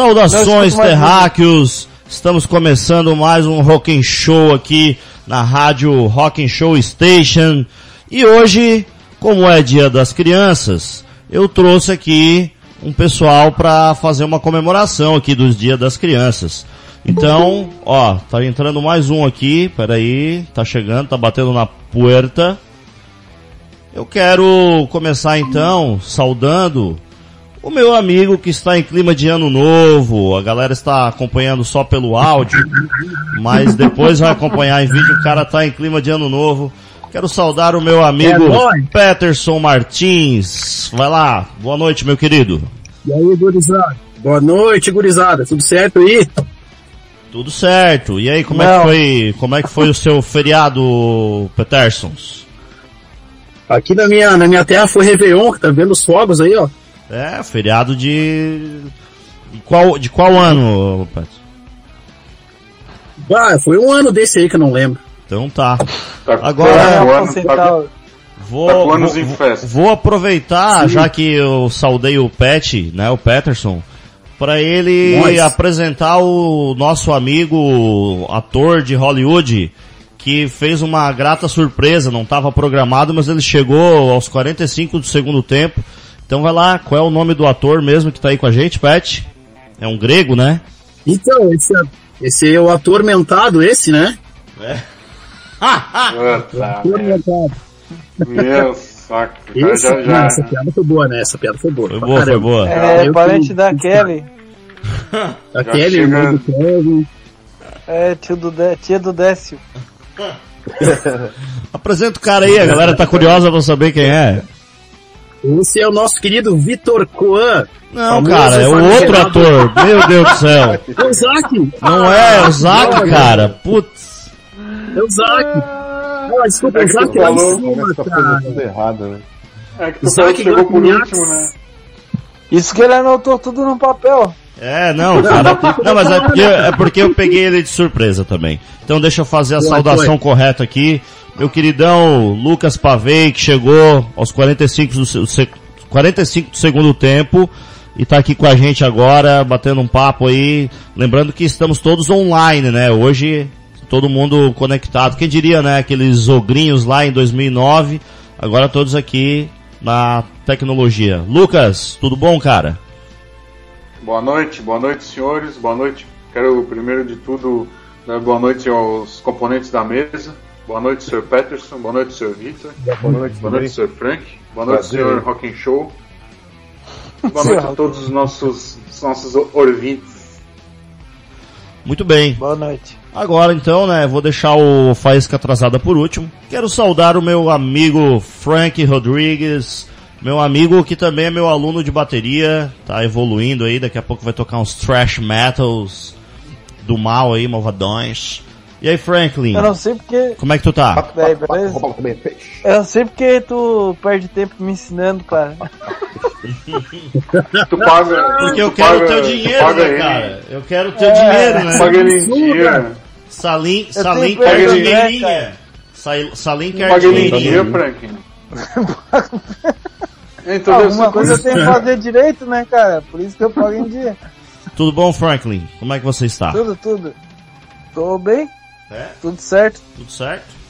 Saudações terráqueos! Estamos começando mais um Rock and Show aqui na rádio Rock and Show Station. E hoje, como é Dia das Crianças, eu trouxe aqui um pessoal para fazer uma comemoração aqui dos Dia das Crianças. Então, ó, tá entrando mais um aqui, peraí, tá chegando, tá batendo na puerta. Eu quero começar então saudando o meu amigo que está em clima de ano novo, a galera está acompanhando só pelo áudio, mas depois vai acompanhar em vídeo, o cara está em clima de ano novo. Quero saudar o meu amigo é Peterson Martins. Vai lá, boa noite, meu querido. E aí, gurizada? Boa noite, gurizada. Tudo certo aí? Tudo certo. E aí, como Não. é que foi, como é que foi o seu feriado, Petersons? Aqui na minha, na minha terra foi Réveillon, tá vendo os fogos aí, ó. É, feriado de. De qual, de qual ano, Pat? Ah, foi um ano desse aí que eu não lembro. Então tá. tá Agora. Tá, vou, vou, vou, aproveitar, já que eu saudei o Pet, né, o Peterson, para ele apresentar o nosso amigo ator de Hollywood, que fez uma grata surpresa, não estava programado, mas ele chegou aos 45 do segundo tempo então vai lá, qual é o nome do ator mesmo que tá aí com a gente, Pat? É um grego, né? Então, esse é, esse é o atormentado, esse, né? É. atormentado. Meu saco. Esse, já, já. essa piada foi boa, né? Essa piada foi boa. Foi boa, foi boa. É, é parente da Kelly. A Kelly, irmã do Kevin. É, tio do de... tia do Décio. Apresenta o cara aí, a galera tá curiosa pra saber quem é. Esse é o nosso querido Vitor Coan. Não, cara, é o outro ator. Meu Deus do céu. É o Zac. Não é, é o Zac, cara. Putz. É o Zac. Ah, desculpa, é o Zac lá em cima, tá cara. Tudo errado, né? É que o Zac chegou por último, né? Isso que ele anotou tudo no papel. É, não, cara. Não, mas é porque, é porque eu peguei ele de surpresa também. Então deixa eu fazer a saudação correta aqui meu queridão Lucas Pavei, que chegou aos 45 do, 45 do segundo tempo e está aqui com a gente agora, batendo um papo aí. Lembrando que estamos todos online, né? Hoje, todo mundo conectado. Quem diria, né? Aqueles ogrinhos lá em 2009, agora todos aqui na tecnologia. Lucas, tudo bom, cara? Boa noite, boa noite, senhores. Boa noite. Quero, primeiro de tudo, dar boa noite aos componentes da mesa Boa noite, Sr. Peterson. Boa noite, Sr. Victor. Boa noite, boa noite Sr. Frank. Boa noite, Sr. Rock Show. Boa noite a todos os nossos, os nossos ouvintes. Muito bem. Boa noite. Agora então, né, vou deixar o Faísca atrasada por último. Quero saudar o meu amigo Frank Rodrigues, meu amigo que também é meu aluno de bateria, tá evoluindo aí, daqui a pouco vai tocar uns thrash metals do mal aí, malvadões. E aí, Franklin? Eu não sei porque. Como é que tu tá? Beleza? Eu não sei porque tu perde tempo me ensinando, cara. tu paga. Porque eu quero o teu dinheiro, né, cara? Eu quero o teu é, dinheiro, né? Paga ele em dia. Salim, Salim quer dinheirinha. Salim quer dinheirinha. Franklin. então, Alguma coisa eu tenho que fazer direito, né, cara? Por isso que eu pago em dia. Tudo bom, Franklin? Como é que você está? Tudo, tudo. Tô bem. É? Tudo certo? Tudo certo?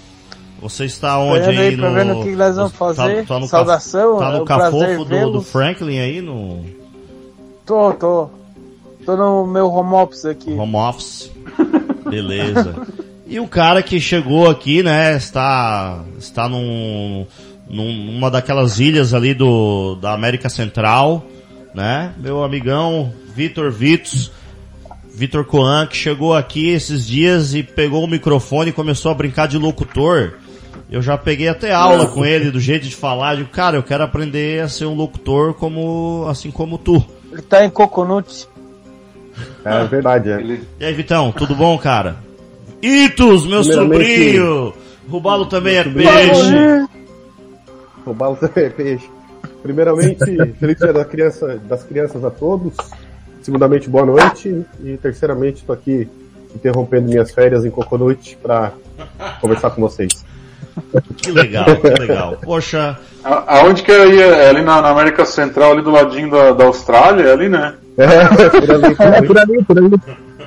Você está onde aí, aí no... Ver o que nós vamos tá- fazer. Tá, tá no Saudação. Tá no é cafofo do, do, Franklin aí no... Tô, tô. Tô no meu home office aqui. Home office. Beleza. e o cara que chegou aqui, né, está, está num, numa daquelas ilhas ali do, da América Central, né? Meu amigão Vitor Vitos Vitor Coan, que chegou aqui esses dias e pegou o microfone e começou a brincar de locutor. Eu já peguei até aula com ele do jeito de falar. Digo, cara, eu quero aprender a ser um locutor como, assim como tu. Ele tá em Coconut. É verdade, é. E aí, Vitão, tudo bom, cara? Itos, meu sobrinho! Rubalo também é peixe. Rubalo também é peixe. Primeiramente, feliz dia da criança, das crianças a todos. Segundamente, boa noite. E terceiramente, estou aqui interrompendo minhas férias em Coconut para conversar com vocês. Que legal, que legal. Poxa. A, aonde que é aí? É ali na, na, América Central, ali do ladinho da, da Austrália, ali, né? É, por ali, por ali, por ali.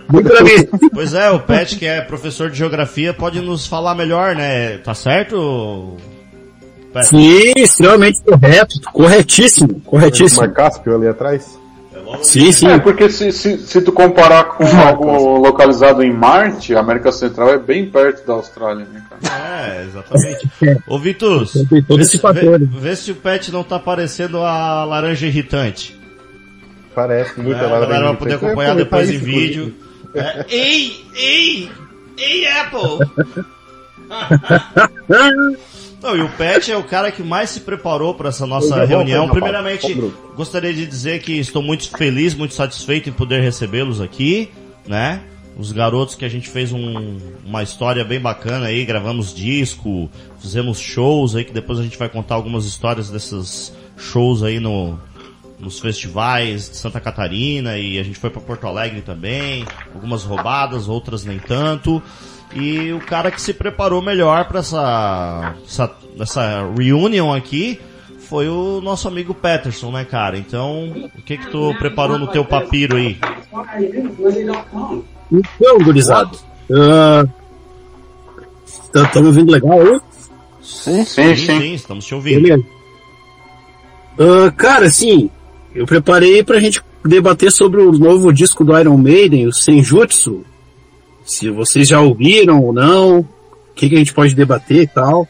Por ali. Pois é, o Pet, que é professor de geografia, pode nos falar melhor, né? Tá certo? Pet? Sim, extremamente correto, corretíssimo, corretíssimo. Mar Cáspio ali atrás. Sim, sim. É, porque se, se, se tu comparar com algo localizado em Marte, a América Central é bem perto da Austrália, né, cara? É, exatamente. Ô, Vitus, vê, vê, vê, se o Pet não tá parecendo a laranja irritante. Parece muito é, a laranja A galera vai poder acompanhar depois em vídeo. É, ei, ei, ei, Apple! Não, e o Pet é o cara que mais se preparou para essa nossa reunião. Primeiramente, gostaria de dizer que estou muito feliz, muito satisfeito em poder recebê-los aqui, né? Os garotos que a gente fez um, uma história bem bacana aí, gravamos disco, fizemos shows aí, que depois a gente vai contar algumas histórias desses shows aí no, nos festivais de Santa Catarina e a gente foi para Porto Alegre também, algumas roubadas, outras nem tanto. E o cara que se preparou melhor para essa, essa, essa reunion aqui foi o nosso amigo Peterson, né, cara? Então, o que que tu preparou no teu papiro aí? Então, gurizado, uh, tá, tá me ouvindo legal aí? Sim, sim, sim, sim, estamos te ouvindo. Uh, cara, assim, eu preparei pra gente debater sobre o novo disco do Iron Maiden, o Senjutsu, se vocês já ouviram ou não, o que, que a gente pode debater e tal.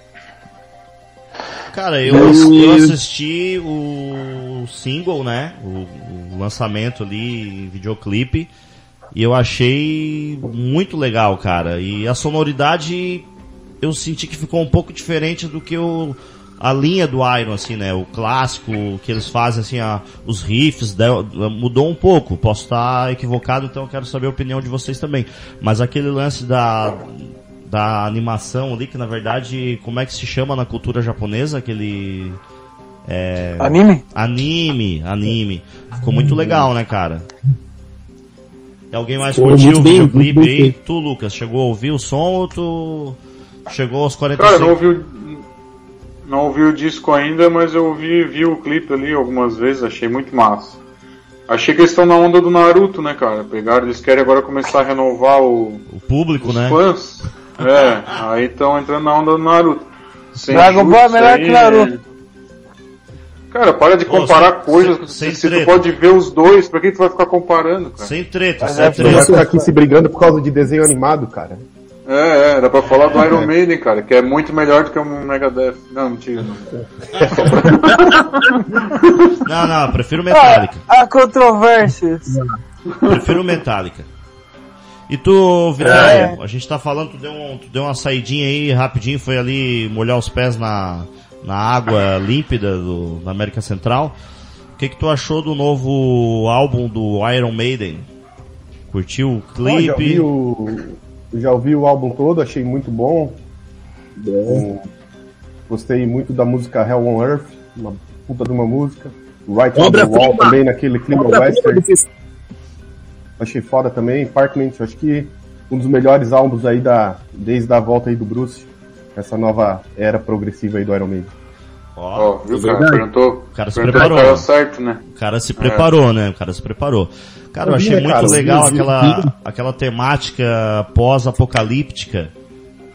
Cara, eu, eu assisti o single, né? O, o, lançamento ali, videoclipe, e eu achei muito legal, cara. E a sonoridade eu senti que ficou um pouco diferente do que o, a linha do Iron, assim, né? O clássico que eles fazem, assim, a, os riffs mudou um pouco. Posso estar equivocado, então eu quero saber a opinião de vocês também. Mas aquele lance da da animação ali, que na verdade, como é que se chama na cultura japonesa? Aquele é... Anime? Anime, anime. Ficou muito legal, né, cara? Alguém mais curtiu o videoclipe aí? Tu, Lucas, chegou a ouvir o som ou tu chegou aos 45? Cara, não ouvi, não ouvi o disco ainda, mas eu vi, vi o clipe ali algumas vezes, achei muito massa. Achei que eles estão na onda do Naruto, né, cara? Pegaram, eles querem agora começar a renovar o, o público, os né? fãs. É, aí estão entrando na onda do Naruto. Sem Dragon Ball é melhor que Naruto. Cara, para de comparar Pô, coisas. Sem, se, se tu pode ver os dois, pra que tu vai ficar comparando, cara? Sem treta, sem é, treta. Vai ficar aqui se brigando por causa de desenho animado, cara. É, é, dá pra falar do Iron Maiden, cara, que é muito melhor do que o Megadeth. Não, mentira. Não, não, prefiro Metallica. Ah, há controvérsias. Prefiro Metallica. E tu, Vitória, é. a gente tá falando, tu deu, um, tu deu uma saidinha aí rapidinho, foi ali molhar os pés na, na água límpida do, da América Central. O que que tu achou do novo álbum do Iron Maiden? Curtiu o clipe? já, vi o, já ouvi o álbum todo, achei muito bom. bom. Gostei muito da música Hell on Earth, uma puta de uma música. Right on the Wall também, naquele clima western. Achei foda também. Parkman, acho que um dos melhores álbuns aí da, desde a volta aí do Bruce. Essa nova era progressiva aí do Iron Maiden. Ó, oh, viu, cara? Perguntou. O cara se preparou. Certo, né? O cara se preparou, é. né? O cara se preparou. Cara, eu achei muito legal aquela, aquela temática pós-apocalíptica,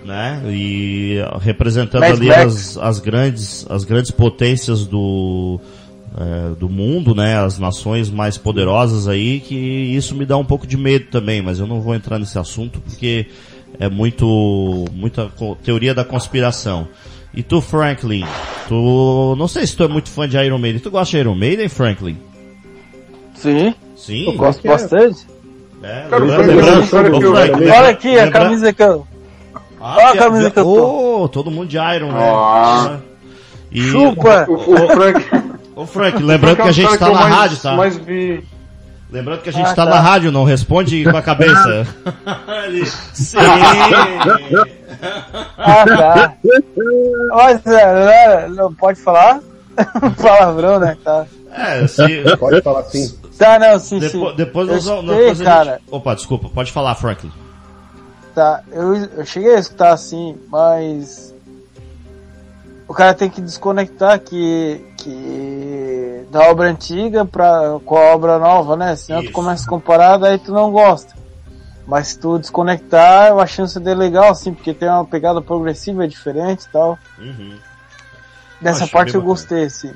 né? E representando Mad ali as, as, grandes, as grandes potências do, é, do mundo, né? As nações mais poderosas aí, que isso me dá um pouco de medo também, mas eu não vou entrar nesse assunto porque é muito, muita teoria da conspiração. E tu, Franklin, tu, não sei se tu é muito fã de Iron Maiden. Tu gosta de Iron Maiden, Franklin? Sim. Sim. Eu gosto é. bastante. É, Cara, lembrando, Olha aqui a camisa que eu. Ah, Olha a camisa que eu tô. Oh, todo mundo de Iron, né? Ah. E, Chupa! O, o, Frank. Ô Frank, lembrando que a gente tá na rádio, tá? Mais vi. Lembrando que a gente ah, tá, tá, na rádio, não responde com a cabeça. Ele... Sim! ah, tá. Olha, não pode falar? Palavrão, né? Tá. É, se... Pode falar sim. Tá, não, sim, Depo sim. Depois nós, sei, depois cara. Gente... Opa, desculpa, pode falar, Franklin. Tá, eu, eu cheguei a escutar assim, mas o cara tem que desconectar que, que da obra antiga pra, com a obra nova, né? Senão Isso. tu começa a comparar, daí tu não gosta. Mas se tu desconectar, eu acho isso de legal, assim, porque tem uma pegada progressiva diferente e tal. Uhum. Dessa parte eu gostei, assim.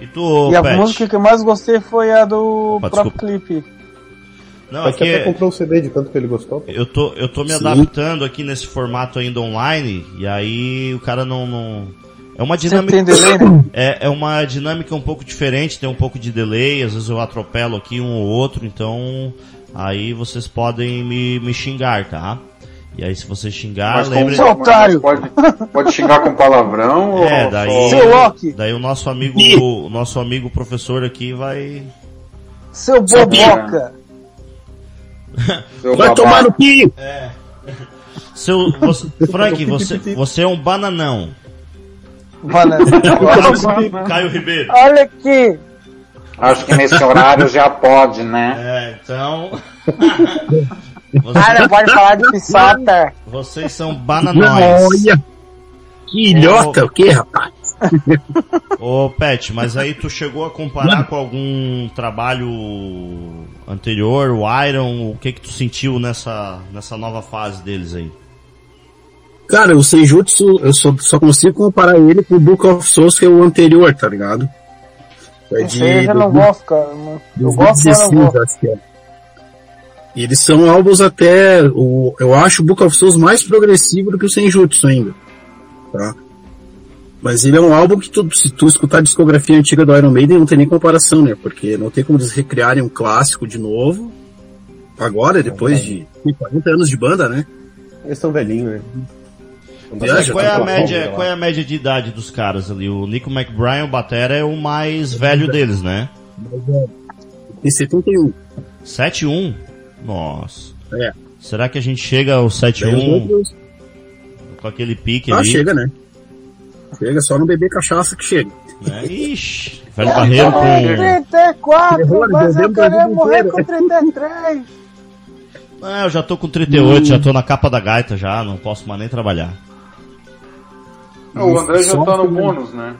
E tu, e a Pet? música que eu mais gostei foi a do Opa, próprio desculpa. clipe. Não, aqui você até é, comprou o CD de tanto que ele gostou. eu tô, eu tô me Sim. adaptando aqui nesse formato ainda online, e aí o cara não, não... É uma dinâmica... tem delay, né? É, é uma dinâmica um pouco diferente, tem um pouco de delay, às vezes eu atropelo aqui um ou outro, então aí vocês podem me, me xingar, tá? E aí se você xingar, Mas. Seu otário! Pode, pode xingar com palavrão É, ou daí, Seu Loki! daí o nosso amigo, o nosso amigo professor aqui vai... Seu boboca! seu Vai babaca? tomar no pio! Seu, você, Frank, você, você é um bananão. Banana. Caio Ribeiro. Olha aqui! Acho que nesse horário já pode, né? É, então... Ah, não pode falar de pisata! Vocês são bananões. Olha! Que ilhota, o que, rapaz? Ô, Pet, mas aí tu chegou a comparar com algum trabalho anterior, o Iron, o que que tu sentiu nessa, nessa nova fase deles aí? Cara, o Senjutsu, eu só, só consigo comparar ele com o Book of Souls, que é o anterior, tá ligado? É Esse aí eu não gosto, cara. Eu gosto, mas 2016, não gosto. acho que é. E eles são álbuns até, o, eu acho o Book of Souls mais progressivo do que o Senjutsu ainda. Tá? Mas ele é um álbum que tu, se tu escutar a discografia antiga do Iron Maiden, não tem nem comparação, né? Porque não tem como eles recriarem um clássico de novo. Agora, depois de 40 anos de banda, né? Eles são velhinhos, né? Viaja, qual, é a falar média, qual é a média de idade dos caras ali? O Nico McBride, o Batera, é o mais velho deles, né? Em 71. 7-1? Nossa. É. Será que a gente chega ao Daí os 7-1 outros- com aquele pique Ah, ali? chega, né? Chega só no beber cachaça que chega. Né? Ixi, velho barreiro com... 34, Terror, mas eu queria morrer com 33. Ah, eu já tô com 38, já tô na capa da gaita já, não posso mais nem trabalhar. Não, o André já tá no que- bônus, né?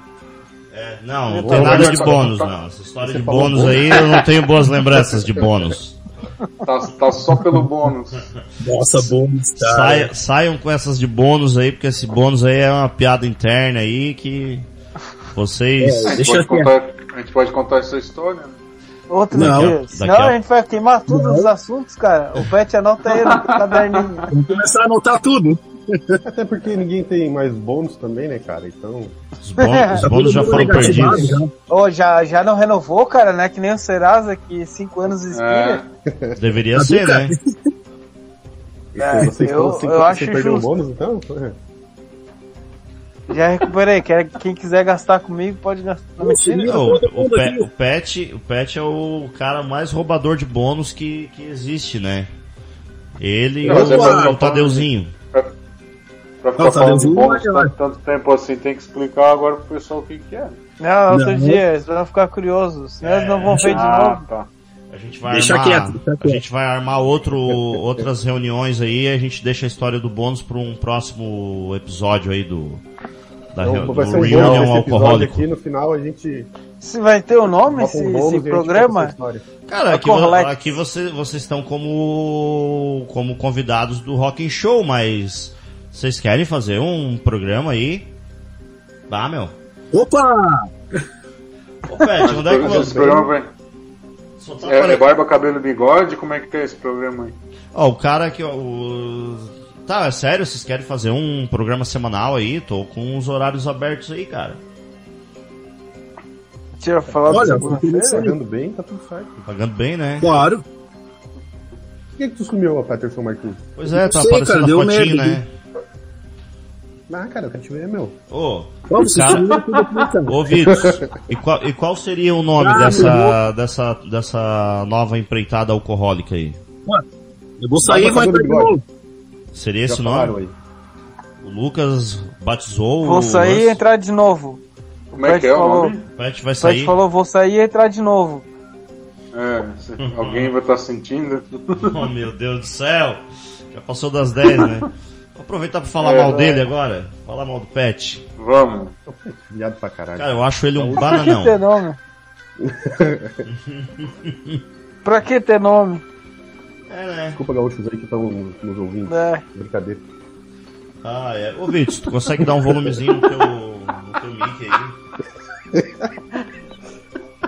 É, não, não tem nada de bônus, tô- não. Essa história Você de bônus? aí, eu não tenho boas lembranças de bônus. Tá, tá só pelo bônus. Nossa, bônus, cara. Saia- saiam com essas de bônus aí, porque esse bônus aí é uma piada interna aí que vocês... A gente, contar, a gente pode contar essa história, né? Outro Não, dia. daqui Senão a- a gente vai queimar todos os assuntos, cara. O Pet anota aí no caderninho. Vamos começar a anotar tudo. Até porque ninguém tem mais bônus também, né, cara? Então, Os bônus, os bônus já foram perdidos. já. Ô, já, já não renovou, cara, né? Que nem o Serasa, que 5 anos expira. É, Deveria ser, né? É, vocês eu- estão eu acho sem perder o bônus, então? É. Já recuperei. Quer, quem quiser gastar comigo, pode gastar. Não. Não, o, o, Pe- o Pet, o Pet é o cara mais roubador de bônus que, que existe, né? Ele e é o, pra- o Tadeuzinho. Pra ficar Não, falando de bônus vai lá. tanto, tanto tempo assim, tem que explicar agora pro pessoal o que que é. Não, outro Não. dia, eles vão ficar curiosos. Senão eles não vão ver de Ah, novo. tá. A gente vai Deixa armar, quieto, deixa a quieto. gente vai armar outro, outras reuniões aí e a gente deixa a história do bônus para um próximo episódio aí do, da Então, do um episódio Alcoólico. aqui, no final a gente Se vai ter o nome, bota esse, um esse a programa? Cara, aqui, aqui você, vocês estão como, como convidados do Rock and Show, mas vocês querem fazer um programa aí? Bah, meu. Opa! Ô, Pet, onde é que Esse você... programa vai... Tá É, é barba, cabelo e bigode? Como é que é esse programa aí? Ó, o cara que... ó, O... Tá, é sério, vocês querem fazer um programa semanal aí? Tô com os horários abertos aí, cara. Eu falar Olha. Pagando bem, tá tudo certo. Pagando bem, né? Claro. Por que, que tu sumiu, Peterson Martins? Pois é, tá Sei, aparecendo cara, a fotinho, merda, né? Ah, cara, eu quero te ver, meu. Ô, Vamos, Cara- ô Vitor, e qual, e qual seria o nome Ah, dessa, dessa, dessa nova empreitada alcoólica aí? Eu vou sair e vai entrar de novo. Seria Já esse nome? aí. O Lucas batizou Vou o sair e entrar de novo. Como é que é o nome? O Pet vai O Pet sair. falou, vou sair e entrar de novo. É, alguém vai estar sentindo. Oh meu Deus do céu! Já passou das 10, né? Vou aproveitar pra falar É, mal dele agora. Falar mal do Pet. Vamos. Viado pra caralho. Cara, eu acho ele um Por que bananão. ter nome? Pra que ter nome? É, né? Desculpa, gaúchos aí que estão nos ouvindo. É. Brincadeira. Ah, é. Ô, Vitor, tu consegue dar um volumezinho no teu, no teu mic aí?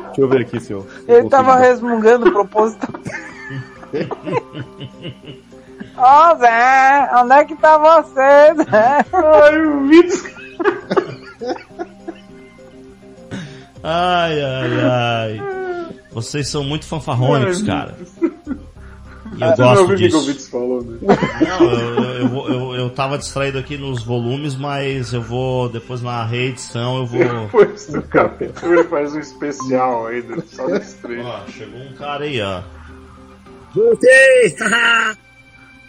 Deixa eu ver aqui, senhor. Ele tava resmungando proposital. Ô Zé, onde é que tá você, Zé? Ai, o Vitor. Ai, ai, ai. Vocês são muito fanfarrônicos, cara. E eu Você não gosto ouviu o que que o disso. Falou, né? Não, eu, eu, eu, eu tava distraído aqui nos volumes, mas eu vou, depois na reedição, eu vou... Depois do capítulo ele faz um especial aí, do- só desse trecho. Ó, chegou um cara aí, ó. Voltei!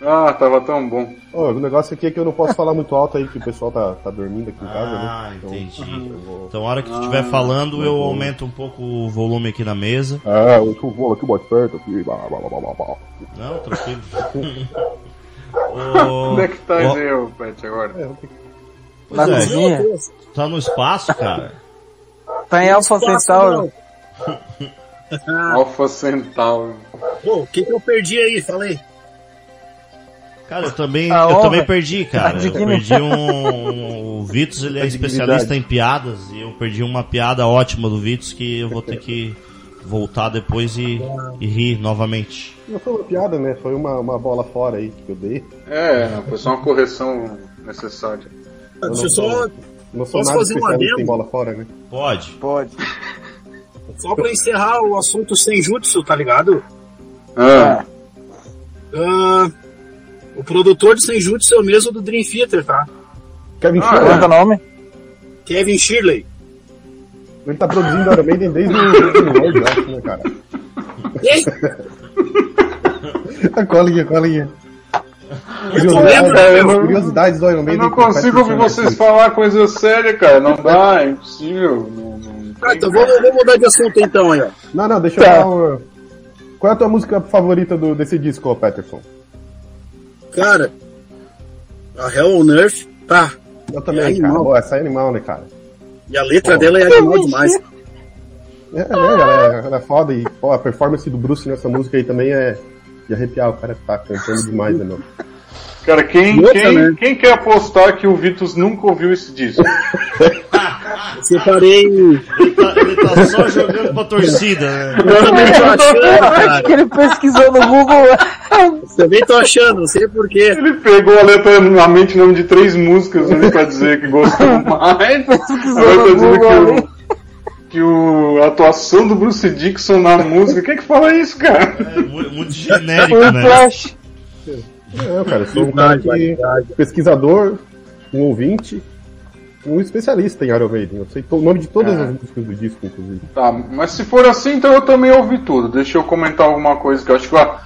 Ah, tava tão bom. Ó, o negócio aqui é que eu não posso falar muito alto aí, que o pessoal tá, tá dormindo aqui em casa, Ah, né? Então, entendi. eu vou- Então, a hora que tu estiver falando, eu aumento um pouco o volume aqui na mesa. Ah, eu vou aqui mais perto aqui. blá, blá, blá, blá, blá. Não, tranquilo. Onde é que tá aí, ô Pet, agora? É, eu tenho que- Na Pois é. cozinha? Tá no espaço, cara? Tá em Alfa Centauro. Alpha Centauro. Pô, o que que eu perdi aí? Falei. Cara, eu também, A eu honra. também perdi, cara. Eu perdi um. O Vitos, ele é especialista em piadas e eu perdi uma piada ótima do Vitos que eu vou ter que voltar depois e, e rir novamente. Não foi uma piada, né? Foi uma, uma bola fora aí que eu dei. É, foi só uma correção necessária. Ah, Deixa eu só, Não sou Posso nada fazer um especialista adendo? em bola fora, né? Pode. Pode. Só pra encerrar o assunto sem jutsu, tá ligado? Ah, Ah, o produtor de Senjutsu é o mesmo do Dream Theater, tá? Kevin Ah, Schiller, Qual é o nome? Kevin Shirley. ele tá produzindo Iron Maiden desde o World, eu acho, né, cara? A colinha, colinha. lembro, né, Curiosidades, eu não- curiosidades do Iron eu Maiden. não que o consigo ouvir vocês falar coisa séria, cara. Não dá, é impossível. Ah, então vamos, vamos mudar de assunto então aí, ó. Não, não, deixa eu Tá. dar uma... Qual é a tua música favorita do, desse disco, Peterson? Cara, a Hell on Earth, tá. Eu também, É cara. animal. Pô, essa é animal, né, cara? E a letra Pô. dela é animal demais. É, né, ela, é- ela é foda e pô, a performance do Bruce nessa música aí também é de arrepiar. O cara tá cantando demais, né, meu? Cara, quem, outra, quem, né? quem quer apostar que o Vitus nunca ouviu esse disco? Separei. Ele tá, ele tá só jogando pra torcida, né? Eu também tô achando, Acho cara. que ele pesquisou no Google. Também tô achando, não sei porquê. Ele pegou aleatoriamente o nome de três músicas ali pra dizer que gostou mais. Agora tá dizendo que, o, que o, a atuação do Bruce Dixon na música. Quem é que fala isso, cara? É mu- muito genérico, né? Flash. Não, cara, eu sou um cara que, verdade. pesquisador, um ouvinte, um especialista em Iron Maiden. Eu sei o nome de todas Ah. as músicas do disco, inclusive. Tá, mas se for assim, então eu também ouvi tudo. Deixa eu comentar alguma coisa que eu acho que a-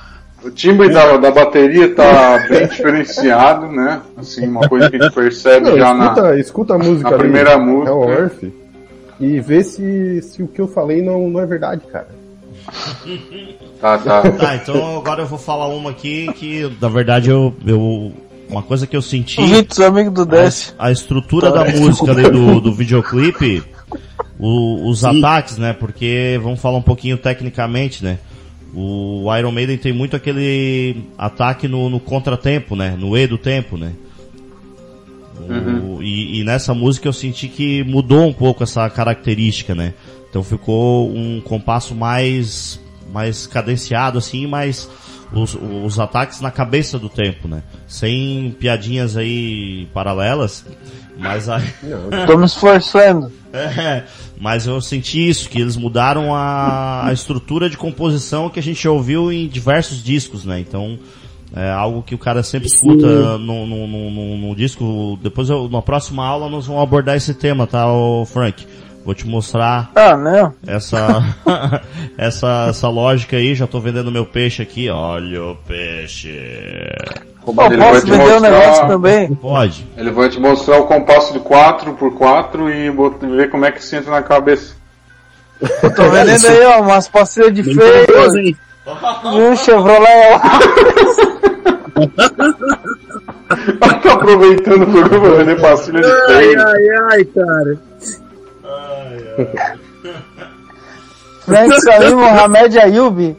o timbre da, da bateria tá bem diferenciado, né? Assim, uma coisa que a gente percebe Não, já escuta, na. escuta a música na ali, primeira música. Hell on Earth, e vê se, se o que eu falei não, não é verdade, cara. Tá, tá. Tá, então agora eu vou falar uma aqui que, na verdade, eu. eu uma coisa que eu senti. Amigo do Décio. a estrutura da música ali do, do videoclipe, o- os ataques, né? Porque vamos falar um pouquinho tecnicamente, né? O Iron Maiden tem muito aquele ataque no, no contratempo, né? No E do tempo, né? O- e, e nessa música eu senti que mudou um pouco essa característica, né? Então ficou um compasso mais mais cadenciado assim, mas os, os ataques na cabeça do tempo, né? Sem piadinhas aí paralelas, mas aí Tô me esforçando. é, mas eu senti isso, que eles mudaram a, a estrutura de composição que a gente ouviu em diversos discos, né? Então, é algo que o cara sempre escuta no, no, no, no- no disco. Depois, eu, na próxima aula, nós vamos abordar esse tema, tá, Frank? Vou te mostrar Ah, não. essa, essa, essa lógica aí. Já tô vendendo meu peixe aqui. Olha o peixe. Ele vai posso te vender um mostrar- negócio também? Pode. Ele vai te mostrar o compasso de 4x4 e bot- ver como é que se entra na cabeça. Tô vendendo aí, ó, umas pastilhas de hein? e um Chevrolet. tá aproveitando o programa pra vender pastilha de Ai, freio. ai, ai, cara. Frank Salim Mohamed Ayub.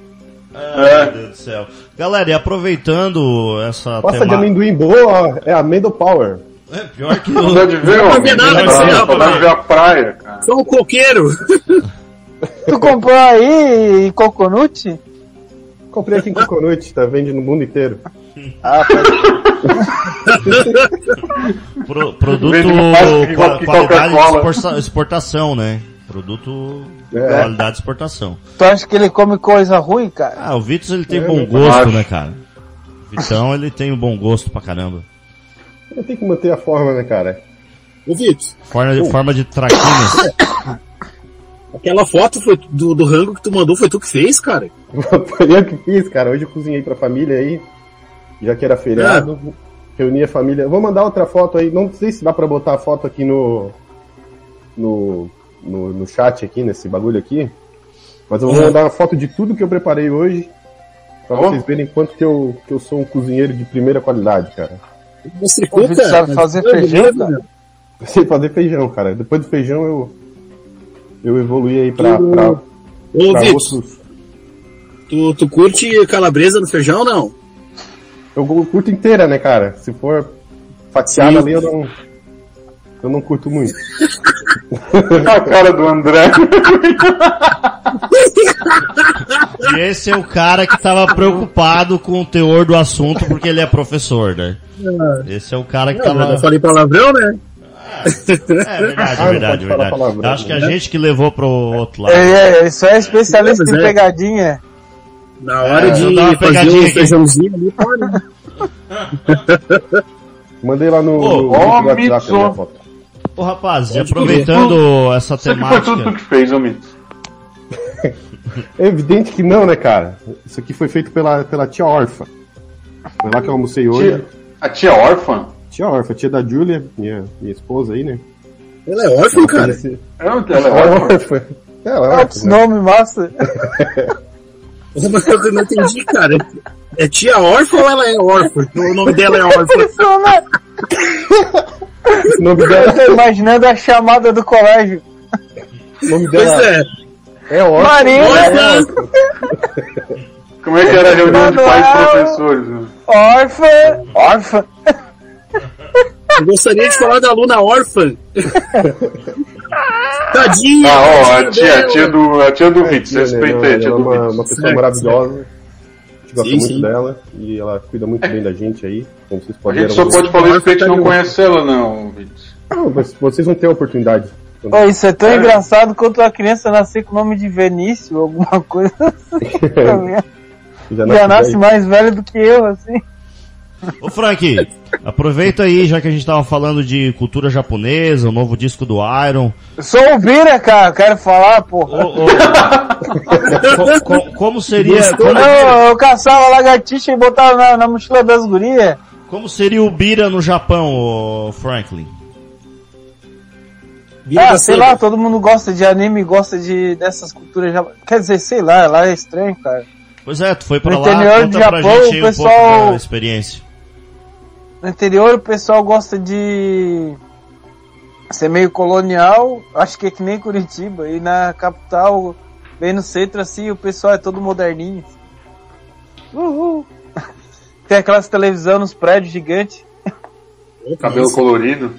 Ai, meu Deus do céu. Galera, e aproveitando essa Pasta de temática... amendoim boa é amendo power. É pior que Não o... dá de ver, Não ó. dá de ver nada, Não dá você, de rapaz. ver a praia, cara. Sou um coqueiro. Tu comprou aí em Coconut? Comprei aqui em Coconut, tá vende no mundo inteiro. Ah, Pro- produto qualidade de Coca-Cola. exporta- exportação, né? Produto É. qualidade de exportação. tu acha que ele come coisa ruim, cara? Ah, o Vitor ele tem É, bom gosto, acho. né, cara? O Vitão ele tem um bom gosto pra caramba. Eu tenho que manter a forma, né, cara? Ô, Vitor, Forma de, forma de traquinas. aquela foto foi do, do rango que tu mandou foi tu que fez, cara? Foi eu que fiz, cara. Hoje eu cozinhei pra família aí. Já que era feriado. Reuni a família. Vou mandar outra foto aí. Não sei se dá pra botar a foto aqui no. No, no, no chat aqui, nesse bagulho aqui. Mas eu vou mandar uma foto de tudo que eu preparei hoje. Pra Ó. vocês verem quanto que eu, que eu sou um cozinheiro de primeira qualidade, cara. Você Vitor sabe fazer feijão, cara? Eu sei fazer feijão, cara. Depois do feijão eu. Eu evoluí aí pra, pra, Ô, pra Vitor, outros. tu, tu curte calabresa no feijão ou não? Eu curto inteira, né, cara? Se for fatiada Sim. ali, eu não. Eu não curto muito. A cara do André. E esse é o cara que tava preocupado com o teor do assunto porque ele é professor, né? Esse é o cara que Não, tava. eu falei palavrão, né? É verdade, Ah, não verdade, pode falar verdade. palavrão, Acho que a né? gente que levou pro outro lado. É, é, isso é especialista Mas em é. pegadinha. Na hora É, de fazer um feijãozinho ali, pode. Mandei lá no, Ô, no WhatsApp a minha foto. Ô rapaz, e aproveitando essa Isso aqui foi tudo tu temática. que fez, ô Mito. É evidente que não, né, cara? Isso aqui foi feito pela, pela tia órfã. Foi lá que eu almocei hoje. Tia, a tia órfã? Tia órfã, tia da Júlia, minha, minha esposa aí, né? Ela é órfã, cara. Esse- Ela ela é Ela é órfã. órfã. Ela é órfã, né? nome massa. Eu não entendi, cara. É tia órfã ou ela é órfã? O nome dela é órfã. O nome Eu dela, tô imaginando a chamada do colégio. o nome Pois dela é. é órfã. Marina. Como é que era a reunião de pais e professores? né? órfã, órfã. Eu gostaria de falar da aluna órfã. Tadinha. Ah, ó, a tia, a tia do, a tia do Não, aí, a tia ela é do uma, Vitz. uma pessoa Certo, maravilhosa. A gente gosta Sim, muito sim. dela e ela cuida muito bem da gente aí, como vocês A podem gente só pode falar isso porque a gente não conhece ela, não. Não, mas vocês vão ter a oportunidade. Pô, isso é tão É. engraçado quanto a criança nascer com o nome de Venício, alguma coisa assim. Já Já nasce daí. mais velho do que eu, assim. Ô Frank, aproveita aí, já que a gente tava falando de cultura japonesa, o novo disco do Iron. Eu sou o Bira, cara, quero falar, Ô, porra. ô, co- co- como seria. Como, Eu, eu caçava lagartixa e botava na, na mochila das gurias. como seria o Bira no Japão, ô Franklin? Vira Ah, sei lá, todo mundo gosta de anime, gosta de dessas culturas já. Quer dizer, sei lá, lá é estranho, cara. Pois é, tu foi pra No lá, interior do pra Japão, gente aí o um pessoal- pouco da experiência. No interior o pessoal gosta de ser meio colonial, acho que é que nem Curitiba. E na capital, bem no centro assim, o pessoal é todo moderninho. Uhul. Tem aquelas televisão nos prédios gigantes. Cabelo colorido.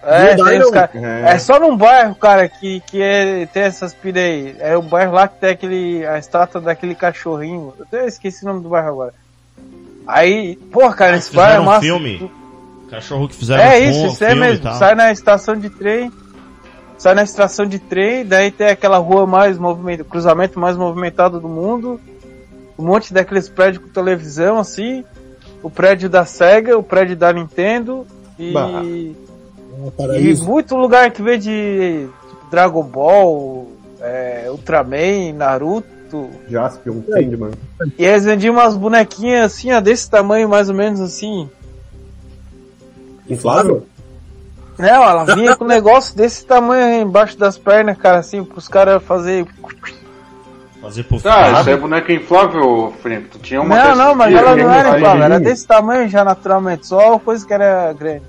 É, cara- é só num bairro, cara, que, que é, tem essas pira aí. É o bairro lá que tem aquele, a estátua daquele cachorrinho. Eu até esqueci o nome do bairro agora. Aí, pô, cara, esse bairro é Fizeram um massa. filme. Cachorro que fizeram É isso, isso é mesmo. Sai na estação de trem, sai na estação de trem, daí tem aquela rua mais movimentada, cruzamento mais movimentado do mundo, um monte daqueles prédios com televisão assim, o prédio da Sega, o prédio da Nintendo e, Bah. É um e muito lugar que vem de tipo, Dragon Ball, é, Ultraman, Naruto. Jaspion, Sandman. E eles vendiam umas bonequinhas assim, ó, desse tamanho mais ou menos assim. Inflável? Não, ela vinha com um negócio desse tamanho aí embaixo das pernas, cara, assim, pros caras fazer. Fazer pro Ah, isso é boneca inflável, Felipe. Tu tinha uma Não, não, mas ela aí, não era igual, era desse tamanho já naturalmente, só coisa que era grande.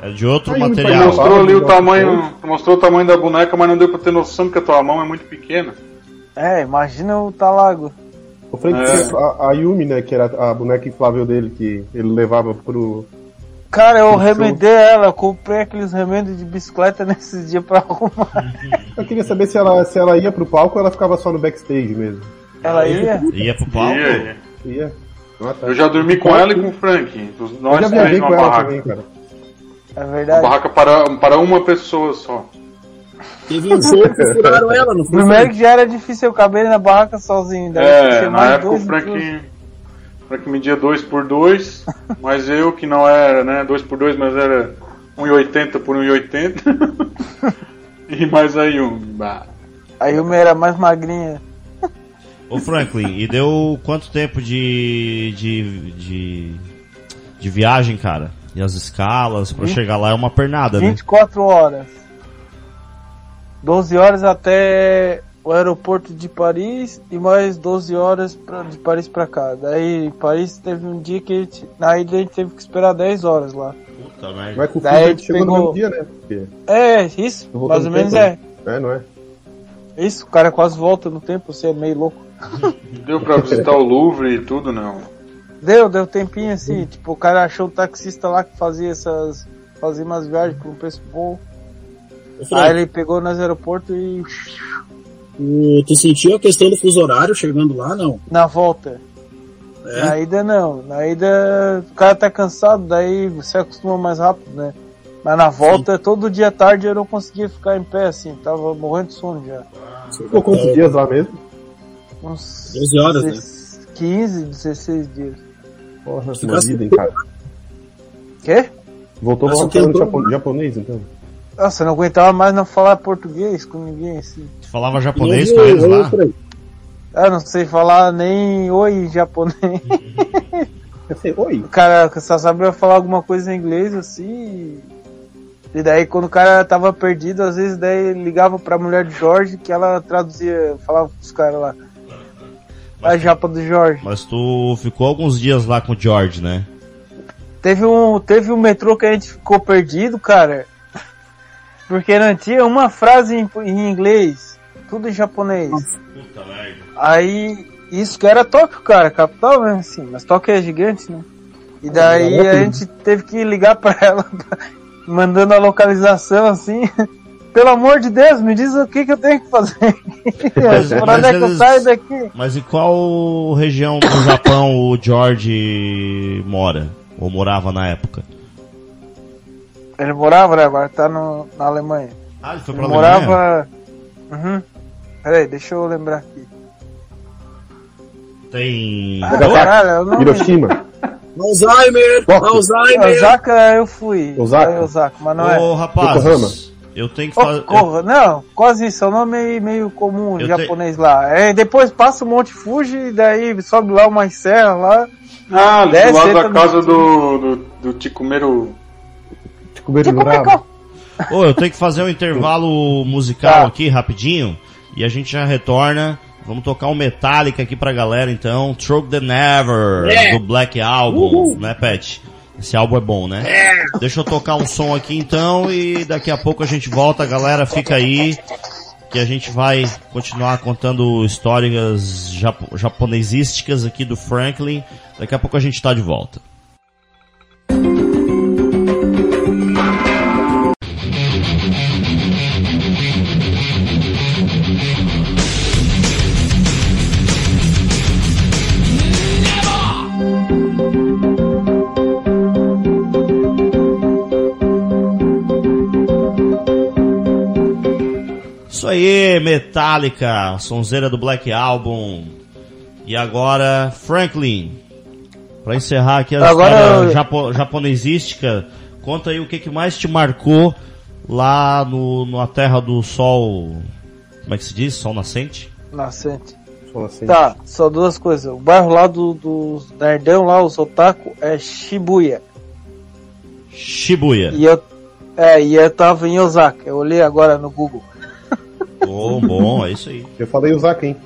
É de outro Aí, Tu material. mostrou ali o tamanho, tu mostrou o tamanho da boneca, mas não deu pra ter noção que a tua mão é muito pequena. É, imagina o Talago. O Frank É. tinha a, a Yumi, né? Que era a boneca inflável dele que ele levava pro. Cara, eu remendei ela, eu comprei aqueles remendos de bicicleta nesses dias pra arrumar. Eu queria saber se ela, se ela ia pro palco ou ela ficava só no backstage mesmo. Ela ia? Ia pro palco? Ia, ia. Ah, tá. Eu já dormi com ela e com o Frank. Os- Eu Nós já viajei numa com ela barraca. também, cara. É Uma verdade. barraca para, para uma pessoa só. Teve um show que furaram ela, não foi? Primeiro que já era difícil eu caber na barraca sozinho. daí É, na época o Frank, Frank media 2 por 2 mas eu que não era, né, 2 por 2 mas era 1,80 por 1,80. e mais aí um. Bah. Aí uma era mais magrinha. Ô Franklin, e deu quanto tempo de, de, de, de viagem, cara? E as escalas, pra Vinte- chegar lá é uma pernada, né? 24 horas. 12 horas até o aeroporto de Paris e mais 12 horas pra, de Paris pra cá. Daí em Paris teve um dia que a gente, na ilha a gente teve que esperar 10 horas lá. Puta merda. Mas com o Daí filho a a gente chegou no pegou- mesmo dia, né? Porque, É, isso, mais ou no menos tempo, é. é, não é? Isso, o cara quase volta no tempo, você é meio louco. Deu pra visitar o Louvre e tudo, não. Deu, deu tempinho assim, tipo, o cara achou um taxista lá que fazia essas. fazia umas viagens por um preço bom. Aí ele pegou nós aeroporto e. o- tu sentiu a questão do fuso horário chegando lá, não? na volta. É? Na ida não. Na ida o cara tá cansado, daí você acostuma mais rápido, né? Mas na volta, todo dia tarde eu não conseguia ficar em pé assim, tava morrendo de sono já. Ficou quantos dias lá mesmo? Uns 12 horas, né? 15, 16 dias. Porra, uma vida, hein, cara. Quê? Voltou japo- japonês, então. Nossa, eu não aguentava mais não falar português com ninguém assim. Tu falava japonês com eles lá? Eu não sei falar nem oi em japonês. Eu sei, oi. O cara só sabia falar alguma coisa em inglês assim. E daí quando o cara tava perdido, às vezes daí ligava pra mulher de Jorge que ela traduzia, falava pros caras lá. A japa do Jorge. Mas tu ficou alguns dias lá com o George, né? Teve um, teve um metrô que a gente ficou perdido, cara. Porque não tinha uma frase em, em inglês. Tudo em japonês. Puta merda. Aí, isso que era Tóquio, cara, capital mesmo, assim, mas Tóquio é gigante, né? E daí a gente teve que ligar pra ela, mandando a localização assim. Pelo amor de Deus, me diz o que, que eu tenho que fazer. pra onde é que eu saio daqui? Mas em qual região do Japão o George mora? Ou morava na época? Ele morava, né? Agora tá no, na Alemanha. Ah, ele foi Ele pra Alemanha? morava. Uhum. Peraí, deixa eu lembrar aqui. Tem... Ah, caralho, eu não. Hiroshima. Alzheimer! Alzheimer! Osaka eu fui. Osaka. Osaka, mas não é. Ô, rapazes, eu tenho que fazer... Corra, não, quase isso, é um nome meio, comum Eu japonês lá. É, depois passa o Monte Fuji e daí sobe lá uma serra lá. Ah, do lado da no- casa do, do, do Ticumeiro. No Tipo, rabo. Ô, eu tenho que fazer um intervalo musical Tá. aqui rapidinho e a gente já retorna. Vamos tocar um Metallica aqui pra galera então. Stroke the Never, É. do Black Album, né, Pet? Esse álbum é bom, né? Deixa eu tocar um som aqui então e daqui a pouco a gente volta, galera. Fica aí que a gente vai continuar contando histórias japo japonesísticas aqui do Franklin. Daqui a pouco a gente tá de volta. Aí, Metallica, sonzeira do Black Album. E agora, Franklin, pra encerrar aqui a Agora história japo japonesística, conta aí o que, que mais te marcou lá no, na Terra do Sol. Como é que se diz? Sol nascente? Nascente. Fala assim. Tá, só duas coisas. O bairro lá do, dos nerdão lá, os otaku, é Shibuya. Shibuya. E eu, é, e eu tava em Osaka. Eu olhei agora no Google. Bom, bom, é isso aí. Eu falei Osaka, hein?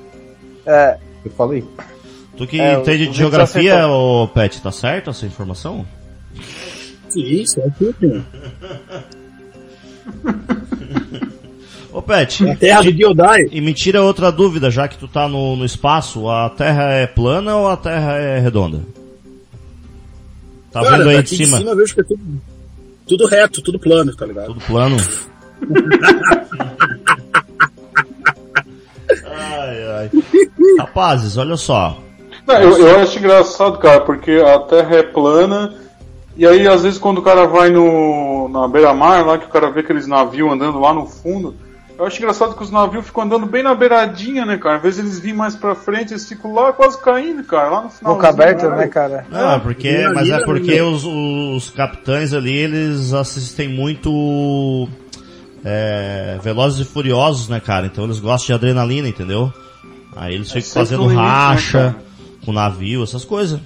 É, Eu falei. Tu que É, entende de geografia, ô Pet, tá certo essa informação? Sim, isso é tudo. Ô Pet, A terra do Giodai. e me tira outra dúvida, já que tu tá no, no espaço, a Terra é plana ou a Terra é redonda? Tá Cara, vendo aí de daqui cima? eu vejo que é tudo, tudo reto, tudo plano, tá ligado? Tudo plano. ai, ai. Rapazes, olha só. Não, eu, eu acho engraçado, cara, porque a Terra é plana e aí às vezes quando o cara vai no na beira-mar lá que o cara vê aqueles navios andando lá no fundo, eu acho engraçado que os navios ficam andando bem na beiradinha, né, cara? Às vezes eles vêm mais pra frente, eles ficam lá quase caindo, cara, lá no final. Boca aberta, né, cara? Não, é porque, mas é ali, porque os, os capitães ali, eles assistem muito é, Velozes e Furiosos, né, cara? Então eles gostam de adrenalina, entendeu? Aí eles ficam sempre fazendo limite, né, racha cara? com navio, essas coisas.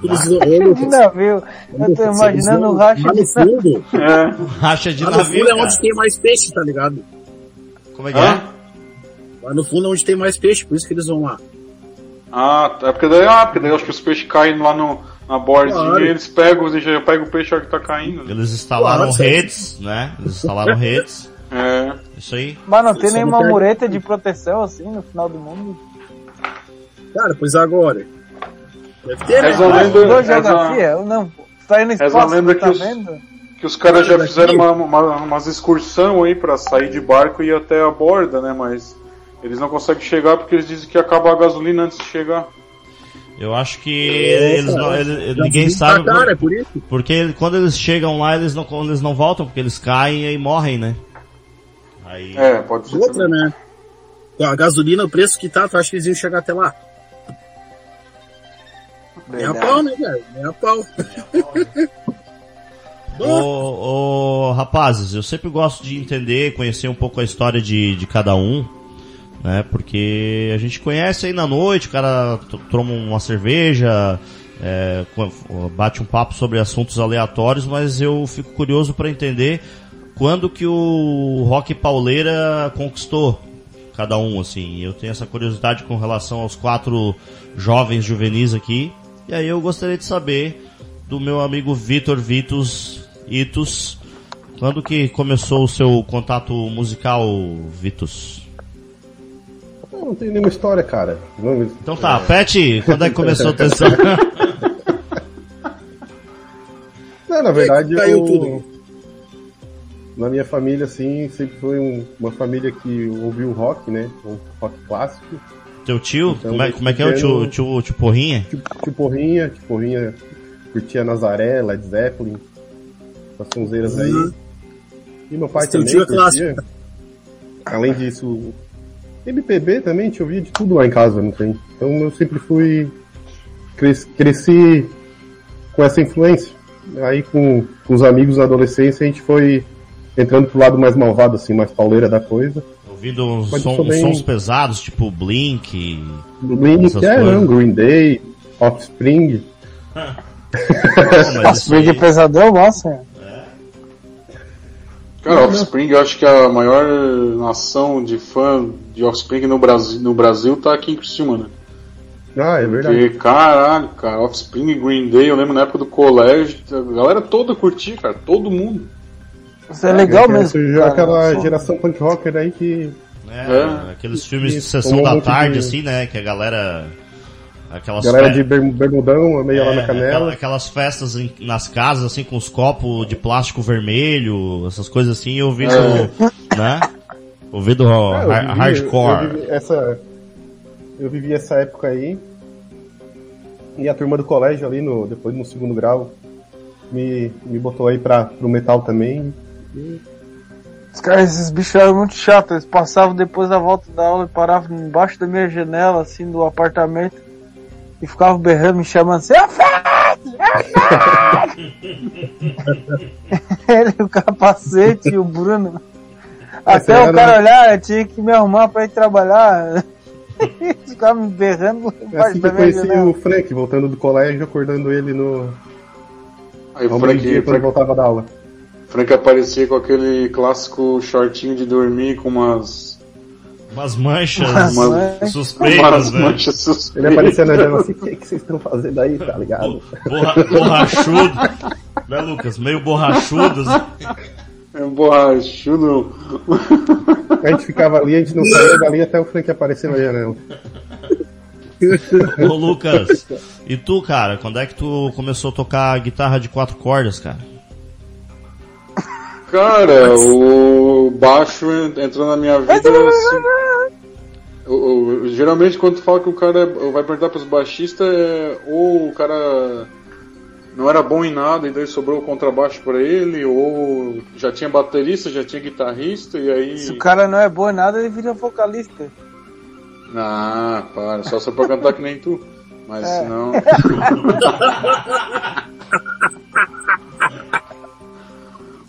De navio. Eu tô imaginando o racha de no fundo, É. Racha de lá no navio, fundo é onde tem mais peixe, tá ligado? Como é que é? Hã? Lá no fundo é onde tem mais peixe, por isso que eles vão lá. Ah, tá. é porque daí, ah, porque daí eu acho que os peixes caem lá no, na bordinha Claro. e eles pegam, já pegam o peixe que tá caindo. né? Eles instalaram redes, né? Eles instalaram redes. É. Isso aí. Mas não tem Só nenhuma não perde- mureta de proteção assim no final do mundo. Cara, pois agora. Deve ter, né? Reza a lenda, Dois reza, geografia, eu não. tá a espaço, tu tá que os- que os caras já fizeram uma, uma, umas excursão aí pra sair de barco e ir até a borda, né? Mas eles não conseguem chegar porque eles dizem que acaba a gasolina antes de chegar. Eu acho que eles não, eles- ninguém sabe. Cara, é por isso. Porque quando eles chegam lá, eles não, eles não voltam, porque eles caem e morrem, né? Aí. É, pode ser. Outra, né? Com a gasolina, o preço que tá, tu acha que eles iam chegar até lá? É a pau, né, cara? É a pau. Ô, ô, rapazes, eu sempre gosto de entender, conhecer um pouco a história de, de cada um, né? Porque a gente conhece aí na noite, o cara toma uma cerveja, é, bate um papo sobre assuntos aleatórios, mas eu fico curioso para entender quando que o rock pauleira conquistou cada um, assim. Eu tenho essa curiosidade com relação aos quatro jovens juvenis aqui, e aí eu gostaria de saber do meu amigo Vitor Vitus Itus. Quando que começou o seu contato musical, Vitus? Eu não tem nenhuma história, cara. Não- Então tá, Pet, quando é que começou a atenção? Não, na verdade, Caiu eu, tudo. na minha família, assim, sempre foi um- uma família que ouviu rock, né? Um rock clássico. Teu tio? Então, como, é, como é que é o tio, tio, tio Porrinha? Tipo, tipo Porrinha, tipo Porrinha curtia Nazaré, Led Zeppelin, essas sonzeiras aí. Uhum. E meu pai Esse teu também tio é curtia. Além disso, MPB também, a gente ouvia de tudo lá em casa, não tem? Então eu sempre fui. Cresci, cresci com essa influência. Aí com, com os amigos na adolescência a gente foi entrando pro lado mais malvado, assim, mais pauleira da coisa. Ouvindo uns, som- bem- sons pesados, tipo Blink. Blink, Essas é, coisas. não, Green Day, Offspring. Big aí- pesadão, nossa. Cara, Offspring, eu acho que a maior nação de fã de Offspring no Brasil, no Brasil tá aqui em Criciúma, né? Ah, é verdade. Porque, caralho, cara, Offspring e Green Day, eu lembro na época do colégio, a galera toda curtia, cara, todo mundo. Isso é legal mesmo. cara. aquela geração punk rocker aí que É, É. aqueles filmes de sessão da tarde, de- assim, né? Que a galera. Aquelas galera fe- de berm- bermudão, meio lá é, na aquela- canela. aquelas festas em- nas casas, assim, com os copos de plástico vermelho, essas coisas assim, eu vi do. né? Ouvi do Ah, eu vivi- hardcore. Eu vivi essa, eu vivi essa época aí. E a turma do colégio ali, no, depois no segundo grau, me, me botou aí pra, pro metal também. Os caras, esses bichos eram muito chatos. Eles passavam depois da volta da aula e paravam embaixo da minha janela, assim, do apartamento. E ficavam berrando, me chamando assim, "Ô, Fred! Ô, Fred!" Ele, o capacete e o Bruno. Até era- o cara olhar, eu tinha que me arrumar pra ir trabalhar. Eles ficavam me berrando É assim que eu conheci janela. o Frank, voltando do colégio, acordando ele no Aí o Frank, quando Frank, voltava da aula. Frank aparecia com aquele clássico shortinho de dormir com umas, Umas manchas Umas manchas. suspeitas, né? manchas suspeitas. Ele na janela assim, o que, que vocês estão fazendo aí, tá ligado? Borra- borrachudo. né, Lucas? Meio borrachudo. É borrachudo. A gente ficava ali, a gente não saía dali até o Frank aparecer na janela. Ô Lucas, e tu, cara, quando é que tu começou a tocar guitarra de quatro cordas, cara? Cara, o baixo en- entrou na minha vida. assim, o- o- geralmente quando tu fala que o cara vai perguntar pros baixistas, é, ou o cara não era bom em nada e daí sobrou o contrabaixo pra ele, ou já tinha baterista, já tinha guitarrista e aí. Se o cara não é bom em nada, ele vira vocalista. Ah, para, só for pra cantar que nem tu. Mas É. senão.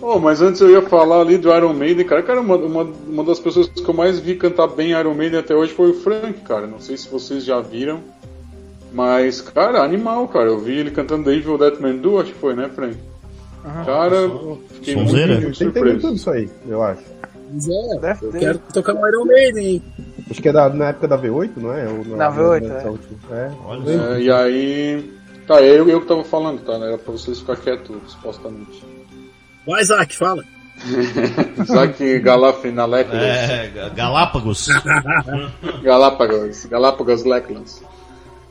Oh, mas antes eu ia falar ali do Iron Maiden, cara. Cara, uma, uma, uma das pessoas que eu mais vi cantar bem Iron Maiden até hoje foi o Frank, cara. Não sei se vocês já viram. Mas, cara, animal, cara. Eu vi ele cantando The Evil That Man Do, acho que foi, né, Frank? Cara, fiquei muito, Sonzeira. muito Tem, tem tudo surpreso. isso aí, eu acho. Mas é, eu quero tocar no Iron Maiden, hein? Acho que é da, na época da V8, não é? Ou Na V8, nessa é. É. Olha É, e aí. Tá, é eu, eu que tava falando, tá? Era pra vocês ficar quietos, supostamente. Vai, Isaac, fala. Isaac Galafinalecos. É, Galápagos. Galápagos, Galápagos Lacklands.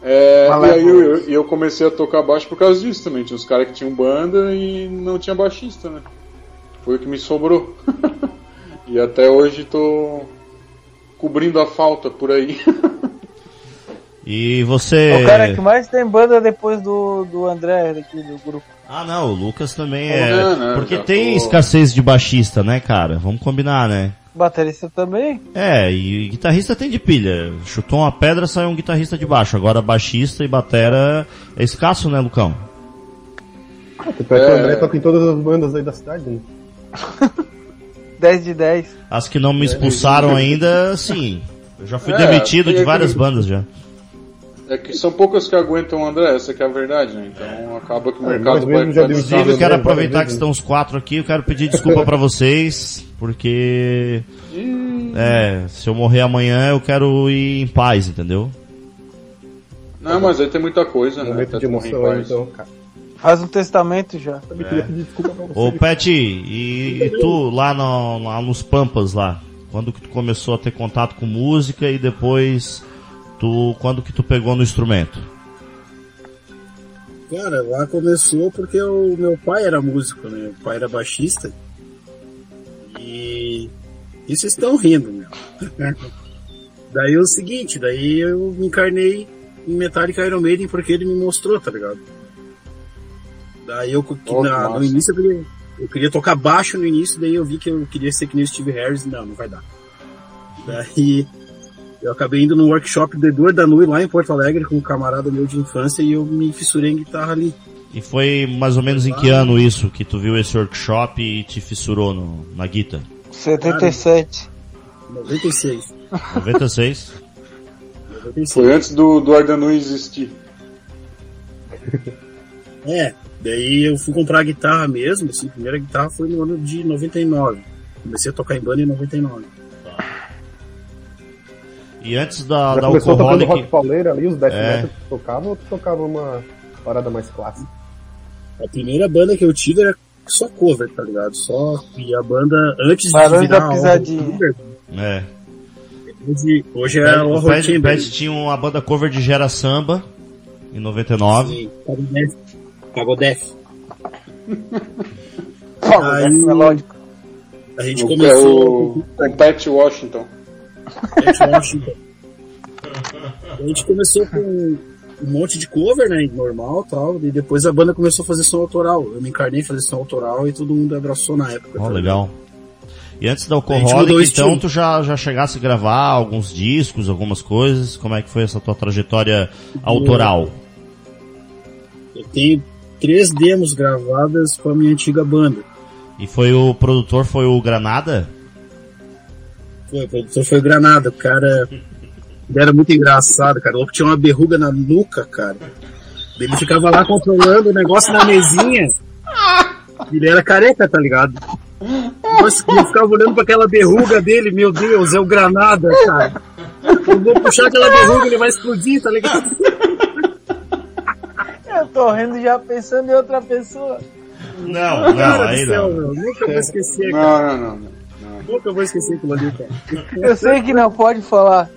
É, e aí eu, eu- eu comecei a tocar baixo por causa disso também. Tinha uns caras que tinham banda e não tinha baixista, né? Foi o que me sobrou. e até hoje tô cobrindo a falta por aí. E você. O cara que mais tem banda depois do, do André aqui do grupo. Ah, não, o Lucas também Não, é. não, Porque já tem tô- escassez de baixista, né, cara? Vamos combinar, né? Baterista também. É, e guitarrista tem de pilha. Chutou uma pedra, saiu um guitarrista de baixo. Agora baixista e batera é escasso, né, Lucão? Tanto é que o. André toca em todas as bandas aí da cidade, né? 10 de 10. As que não me expulsaram ainda, sim. Eu já fui É, demitido tem de várias aquele- bandas já. É que são poucas que aguentam o André, essa que é a verdade, né? Então acaba que o É, mercado vai... Inclusive, eu quero aproveitar que estão os quatro aqui, eu quero pedir desculpa pra vocês, porque é, se eu morrer amanhã eu quero ir em paz, entendeu? Não, mas aí tem muita coisa, né? Momento Até de tu morrer em emoção então, cara. Faz um testamento já. Você. Ô Pet, e, e tu lá, no- lá nos Pampas lá, quando que tu começou a ter contato com música e depois tu quando que tu pegou no instrumento? Cara, lá começou porque o meu pai era músico, né? O pai era baixista. E. Vocês estão rindo, meu. daí é o seguinte, daí eu me encarnei em Metallica Iron Maiden porque ele me mostrou, tá ligado? Daí eu, que Oh, na- no início eu queria, eu queria tocar baixo no início, daí eu vi que eu queria ser que nem o Steve Harris, não, não vai dar. Daí eu acabei indo no workshop do Eduardo Danui lá em Porto Alegre com um camarada meu de infância e eu me fissurei em guitarra ali. E foi mais ou menos em que ano isso que tu viu esse workshop e te fissurou no, na guitarra? 77. 96. 96? 96. Foi antes do, do Ardanu existir. É, daí eu fui comprar a guitarra mesmo, assim, a primeira guitarra foi no ano de 99. Comecei a tocar em banda em 99. E antes da, Já da começou tocando rock Alcoholic, pauleiro ali, os death É. metal que tu tocava, ou tu tocava uma parada mais clássica? A primeira banda que eu tive era só cover, tá ligado? Só e a banda antes Barões de virar Pisadinha. É. hoje, hoje é o Horror Pet, Chamber. Pet tinha uma banda cover de Gera Samba em 99. Sim. Pô, Aí- é melódico. A gente O, é começou o, o Pat Washington. Washington. A gente começou com um monte de cover, né? Normal tal. E depois a banda começou a fazer som autoral. Eu me encarnei em fazer som autoral e todo mundo abraçou na época. Tá legal. E antes da Alcoholic, então, tu já, já chegasse a gravar alguns discos, algumas coisas? Como é que foi essa tua trajetória autoral? Eu tenho três demos gravadas com a minha antiga banda. E foi o produtor, foi o Granada? Foi, o produtor foi o Granada, o cara. Ele era muito engraçado, cara. O louco tinha uma berruga na nuca, cara. Ele ficava lá controlando o negócio na mesinha. Ele era careca, tá ligado? Nossa, eu ficava olhando pra aquela berruga dele, meu Deus, é o Granada, cara. Eu vou puxar aquela berruga, ele vai explodir, tá ligado? Eu tô rindo já pensando em outra pessoa. Não, não, Cara aí céu, não. meu. Nunca vou esquecer, cara. Não, não, não. não. Nunca vou esquecer aquilo ali, cara. Eu sei que não pode falar.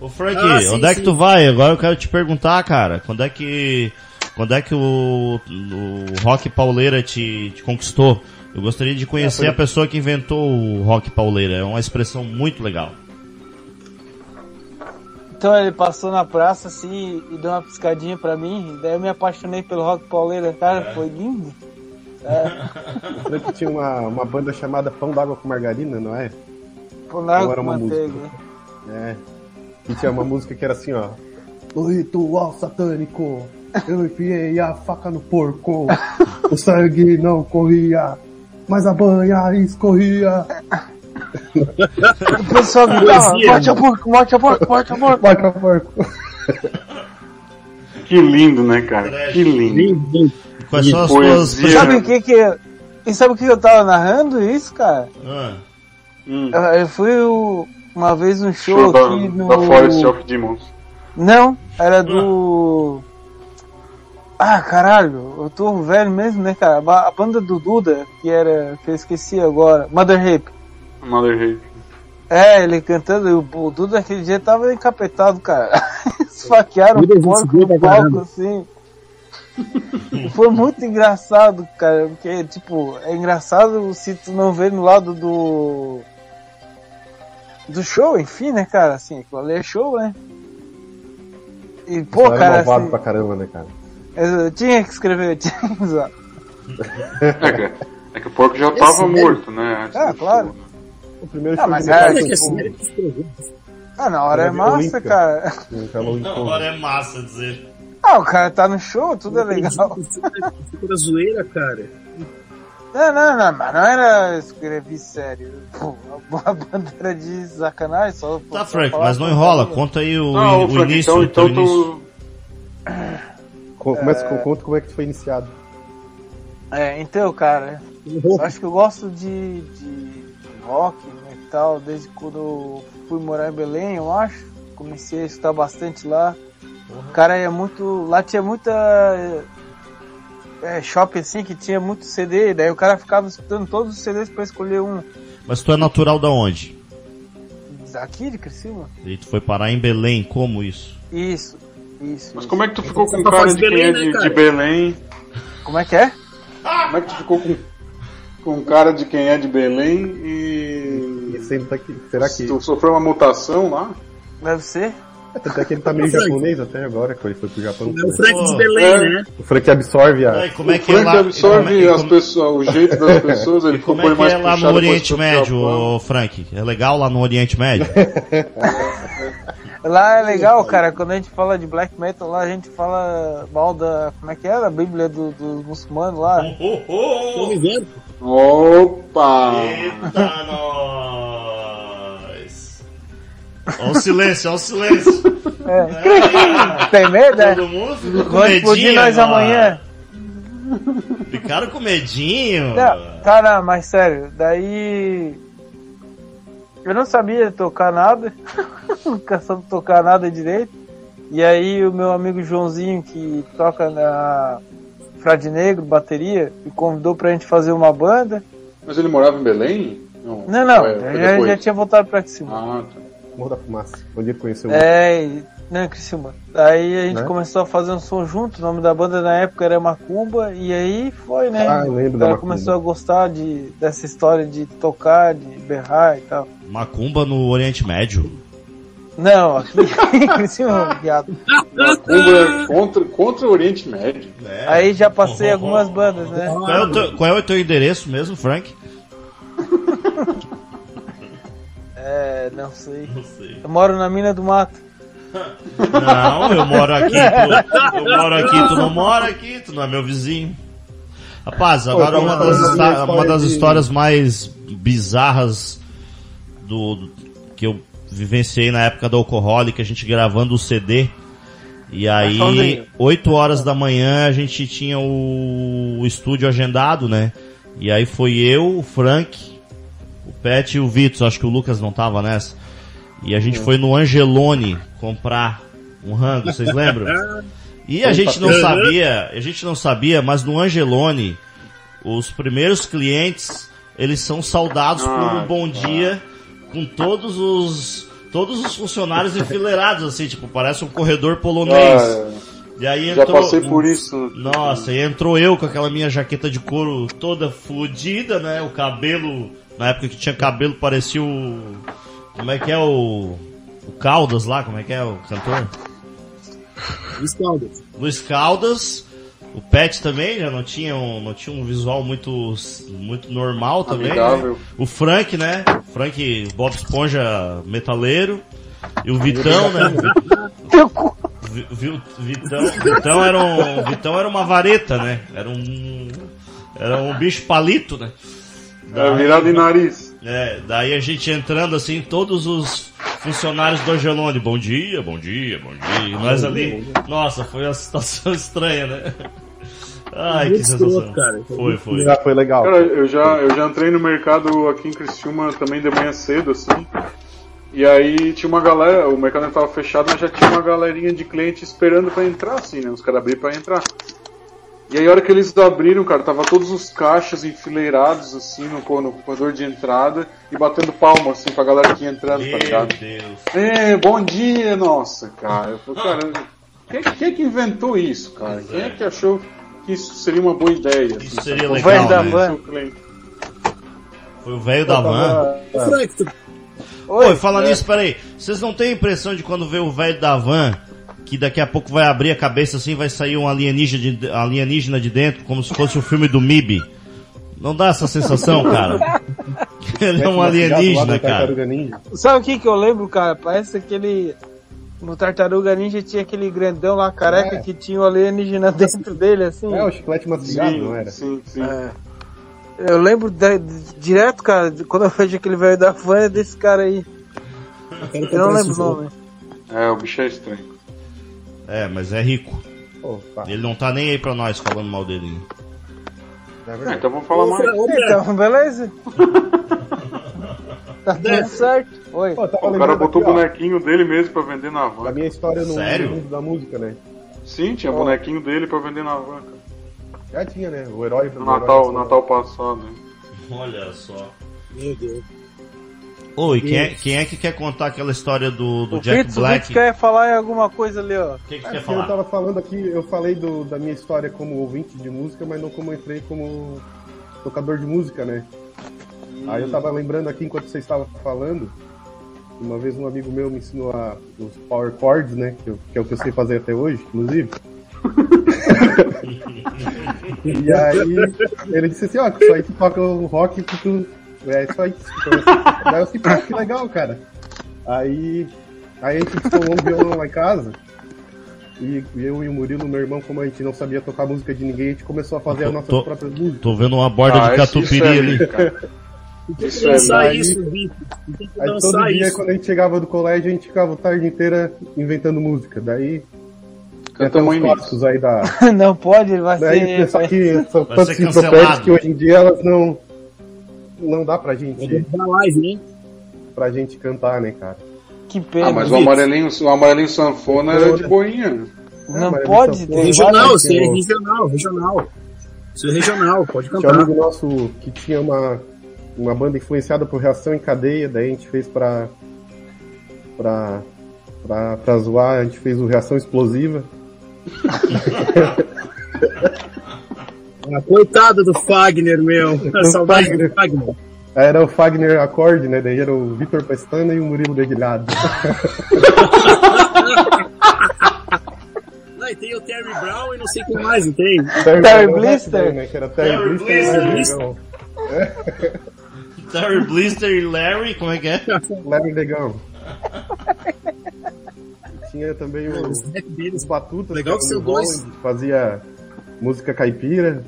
Ô Frank, Ah, sim, onde é que sim. tu vai? Agora eu quero te perguntar, cara. Quando é que. Quando é que o, o rock pauleira te, te conquistou? Eu gostaria de conhecer a pessoa que inventou o rock pauleira. É uma expressão muito legal. Então ele passou na praça assim e deu uma piscadinha pra mim. Daí eu me apaixonei pelo rock pauleira. Cara, foi lindo. O Frank tinha uma, uma banda chamada Pão d'Água com Margarina, não é? Ou era com uma manteiga. música? É. E tinha uma música que era assim, ó. No ritual satânico, eu enfiei a faca no porco. O sangue não corria, mas a banha escorria. O pessoal gritava, morte a porco, morte a porco, morte a porco. Vai pra porco. Que lindo, né, cara? Que lindo. Quais são as tuas. Sabe o que que... E sabe o que eu tava narrando isso, cara? Ah, Hum. Eu, fui o- uma vez um show, Show da, aqui no... da Forest of Demons. Não, era do... Ah, caralho, eu tô velho mesmo, né, cara? A banda do Duda, que era... que eu esqueci agora, Mother Rape. Mother Rape. É, ele cantando, e o, o Duda aquele dia tava encapetado, cara. Esfaquearam o porco no palco, assim. Foi muito engraçado, cara, porque, tipo, é engraçado se tu não vê no lado do... Do show, enfim, né, cara, assim, aquilo ali é show, né? E, pô, cara, malvado assim, pra caramba, né, cara? eu tinha que escrever, eu tinha que usar. É que, é que o porco já tava morto, né? antes Ah, claro. show, né? O primeiro Ah, mas é, Olha que escreveu. Ah, na hora é massa, cara. na hora é massa dizer. Ah, o cara tá no show, tudo é legal. Fica da zoeira, cara. Não, não, não, mas não era escrever sério. Pô, a banda era de sacanagem, só. Tá, Frank, falar mas não enrola. Conta aí o, Não, o Frank, início. então, então início. tu. Co- Começa com conta como é que tu foi iniciado. É, então, cara, eu acho que eu gosto de, de rock, metal, desde quando eu fui morar em Belém, eu acho. Comecei a escutar bastante lá. Cara, é muito. Lá tinha muita. É, shopping assim que tinha muito CD, daí o cara ficava escutando todos os CDs pra escolher um. Mas tu é natural da onde? Daqui de Criciúma? E tu foi parar em Belém, como isso? Isso, isso. Mas isso. como é que tu ficou com Só cara de quem Belém, é né, de, cara? de Belém? Como é que é? Como é que tu ficou com, com cara de quem é de Belém e. E sempre tá aqui. Será que. Tu sofreu uma mutação lá? Deve ser. Até que ele tá meio japonês até agora, que ele foi pro Japão. É o Frank de É. Belém, né? O Frank absorve a. Ai, como é o que é Frank lá? absorve como é- as como- pessoas, o jeito das pessoas, ele como ficou é que mais é lá no Oriente Médio, ô, Frank? É legal lá no Oriente Médio? Lá é legal, cara, quando a gente fala de black metal, lá a gente fala mal da. Como é que é? Da Bíblia do- dos muçulmanos lá. Tô me vendo. Opa! Eita, nós! Olha o silêncio, olha o silêncio. É. Tem medo, é? Todo mundo ficou com medinho. nós ó. amanhã. Ficaram com medinho. Não, cara, mas sério, daí. Eu não sabia tocar nada, nunca soube tocar nada direito. E aí o meu amigo Joãozinho, que toca na Frade Negro, bateria, me convidou pra gente fazer uma banda. Mas ele morava em Belém? Não, não, foi eu já, já tinha voltado pra cima. Ah, tá. Morro da Fumaça. Onde ele conheceu o É, e- não, Criciúma. Aí a gente Né? começou a fazer um som junto, o nome da banda na época era Macumba, e aí foi, né? Ah, eu lembro o da Macumba. começou a gostar de, dessa história de tocar, de berrar e tal. Macumba no Oriente Médio. Não, aqui em Criciúma, viado. Macumba é contra, contra o Oriente Médio. Aí já passei algumas bandas, né? Qual é, o teu, qual é o teu endereço mesmo, Frank? É, não sei. Não sei. Eu moro na mina do mato. Não, eu moro aqui, tu, eu moro aqui, tu não mora aqui, tu não é meu vizinho. Rapaz, agora uma das, história uma das histórias mais bizarras do, do- que eu vivenciei na época da Alcoholic, a gente gravando o CD. E aí, sozinho. 8 horas da manhã, a gente tinha o, o estúdio agendado, né? E aí foi eu, o Frank, Pet e o Vitor. Acho que o Lucas não tava nessa. E a gente foi no Angelone comprar um rango, vocês lembram? E a gente não sabia, a gente não sabia, mas no Angelone os primeiros clientes, eles são saudados por um Ah, bom dia com todos os todos os funcionários enfileirados assim, tipo, parece um corredor polonês. Ah, e aí já entrou passei por isso. Nossa, e entrou eu com aquela minha jaqueta de couro toda fodida, né? O cabelo, na época que tinha cabelo, parecia o. Como é que é o. O Caldas lá, como é que é o cantor? Luiz Caldas. Luiz Caldas. O Pet também já não tinha um, não tinha um visual muito, muito normal também. né? O Frank, né? Frank Bob Esponja metaleiro. E o Vitão, né? Vitão, Vitão era um, Vitão era uma vareta, né? Era um, era um bicho palito, né? É, virado em nariz. É, daí a gente entrando assim, todos os funcionários do Angelone, bom dia, bom dia, bom dia. E nós ali, nossa, foi uma situação estranha, né? Ai, que sensação. cara. Foi, foi. Já foi legal. Cara, eu já, eu já entrei no mercado aqui em Criciúma também de manhã cedo, assim. E aí tinha uma galera, o mercado ainda tava fechado, mas já tinha uma galerinha de cliente esperando pra entrar, assim, né? Os caras abriram pra entrar. E aí a hora que eles abriram, cara, tava todos os caixas enfileirados, assim, no, no corredor de entrada e batendo palma, assim, pra galera que ia entrando, tá Meu ligado? Deus. É, bom dia, nossa, cara. Eu falei, cara, quem, quem é que inventou isso, cara? Pois Quem é. é que achou que isso seria uma boa ideia? Isso assim, seria sabe? legal, velho da né? van. Seu cliente. Foi o velho da van. Ô, Frank, tu, Oi, fala nisso, peraí. Vocês não têm a impressão de quando vê o velho da van, que daqui a pouco vai abrir a cabeça assim, vai sair um alienígena de, alienígena de dentro, como se fosse o filme do MIB? Não dá essa sensação, cara? Ele é um alienígena, cara. Sabe o que que eu lembro, cara? Parece aquele. No Tartaruga Ninja tinha aquele grandão lá, careca, É. que tinha o alienígena dentro dele, assim. É, o chiclete mastigado, Sim, não era? sim, sim. É. Eu lembro de- de- direto, cara, de quando eu vejo aquele velho da van é desse cara aí. Eu não lembro o um- nome. É, o bicho é estranho. É, mas é rico. Pá, Ele não tá nem aí pra nós falando mal dele. é verdade. então vamos falar mais. Então, beleza. tá tudo certo. Oi. Pô, O cara botou o ó, bonequinho dele mesmo pra vender na van. minha história no Sério? mundo da música, né? Sim, tinha Ó. bonequinho dele pra vender na van. cara. Já tinha, né? O herói No Natal, Natal passado. né? Olha só. Meu Deus. Oi, quem é, quem é que quer contar aquela história do, do O Jack Fitz, o Black? Fitz quer falar em alguma coisa ali, ó. O que, que você É, quer porque eu falar? tava falando aqui, eu falei do- da minha história como ouvinte de música, mas não como entrei como tocador de música, né? Aí eu tava lembrando aqui enquanto você estava falando, uma vez um amigo meu me ensinou a, os power chords, né? Que, eu- que é o que eu sei fazer até hoje, inclusive. e aí ele disse assim, ó, que isso aí tu toca o rock que tu. É isso aí. Daí eu pô, que legal, cara. Aí, aí a gente instalou um violão lá em casa. E eu e o Murilo, meu irmão, como a gente não sabia tocar música de ninguém, a gente começou a fazer as nossas Tô- próprias músicas. Tô vendo uma borda Ah, de catupiry é ali. Tem que Isso é isso, Vitor. Tem que Aí todo dia, isso. quando a gente chegava do colégio, a gente ficava a tarde inteira inventando música. Daí Cantamos clássicos aí da. Não pode, ele vai Daí, ser. só que são tantas ser enciclopédias que hoje em dia elas não. Não dá pra gente, dar live, hein? pra gente cantar, né, cara? Que pena. Ah, mas o amarelinho, o amarelinho sanfona era de boinha. Não É, pode ter. Regional, isso é tem o- regional, regional. Isso é regional, pode Tinha um cantar. amigo nosso que tinha uma, uma banda influenciada por reação em cadeia, daí a gente fez pra. pra. pra, pra zoar, a gente fez o reação explosiva. Ah, coitado do Fagner, meu. Saudade Fagner. do Fagner. Era o Fagner Acorde, né? Daí era o Vitor Pestana e o Murilo Dedilhado. Não, e tem o Terry Brown e não sei quem mais, não tem? Terry, Terry Brown, Blister. Né? Que era Terry, Terry Blister. Blister. e Negão. Terry Blister e Larry, como é que é? Larry Negão. Tinha também o- Os. Batutas. Legal que no dois. Fazia música caipira.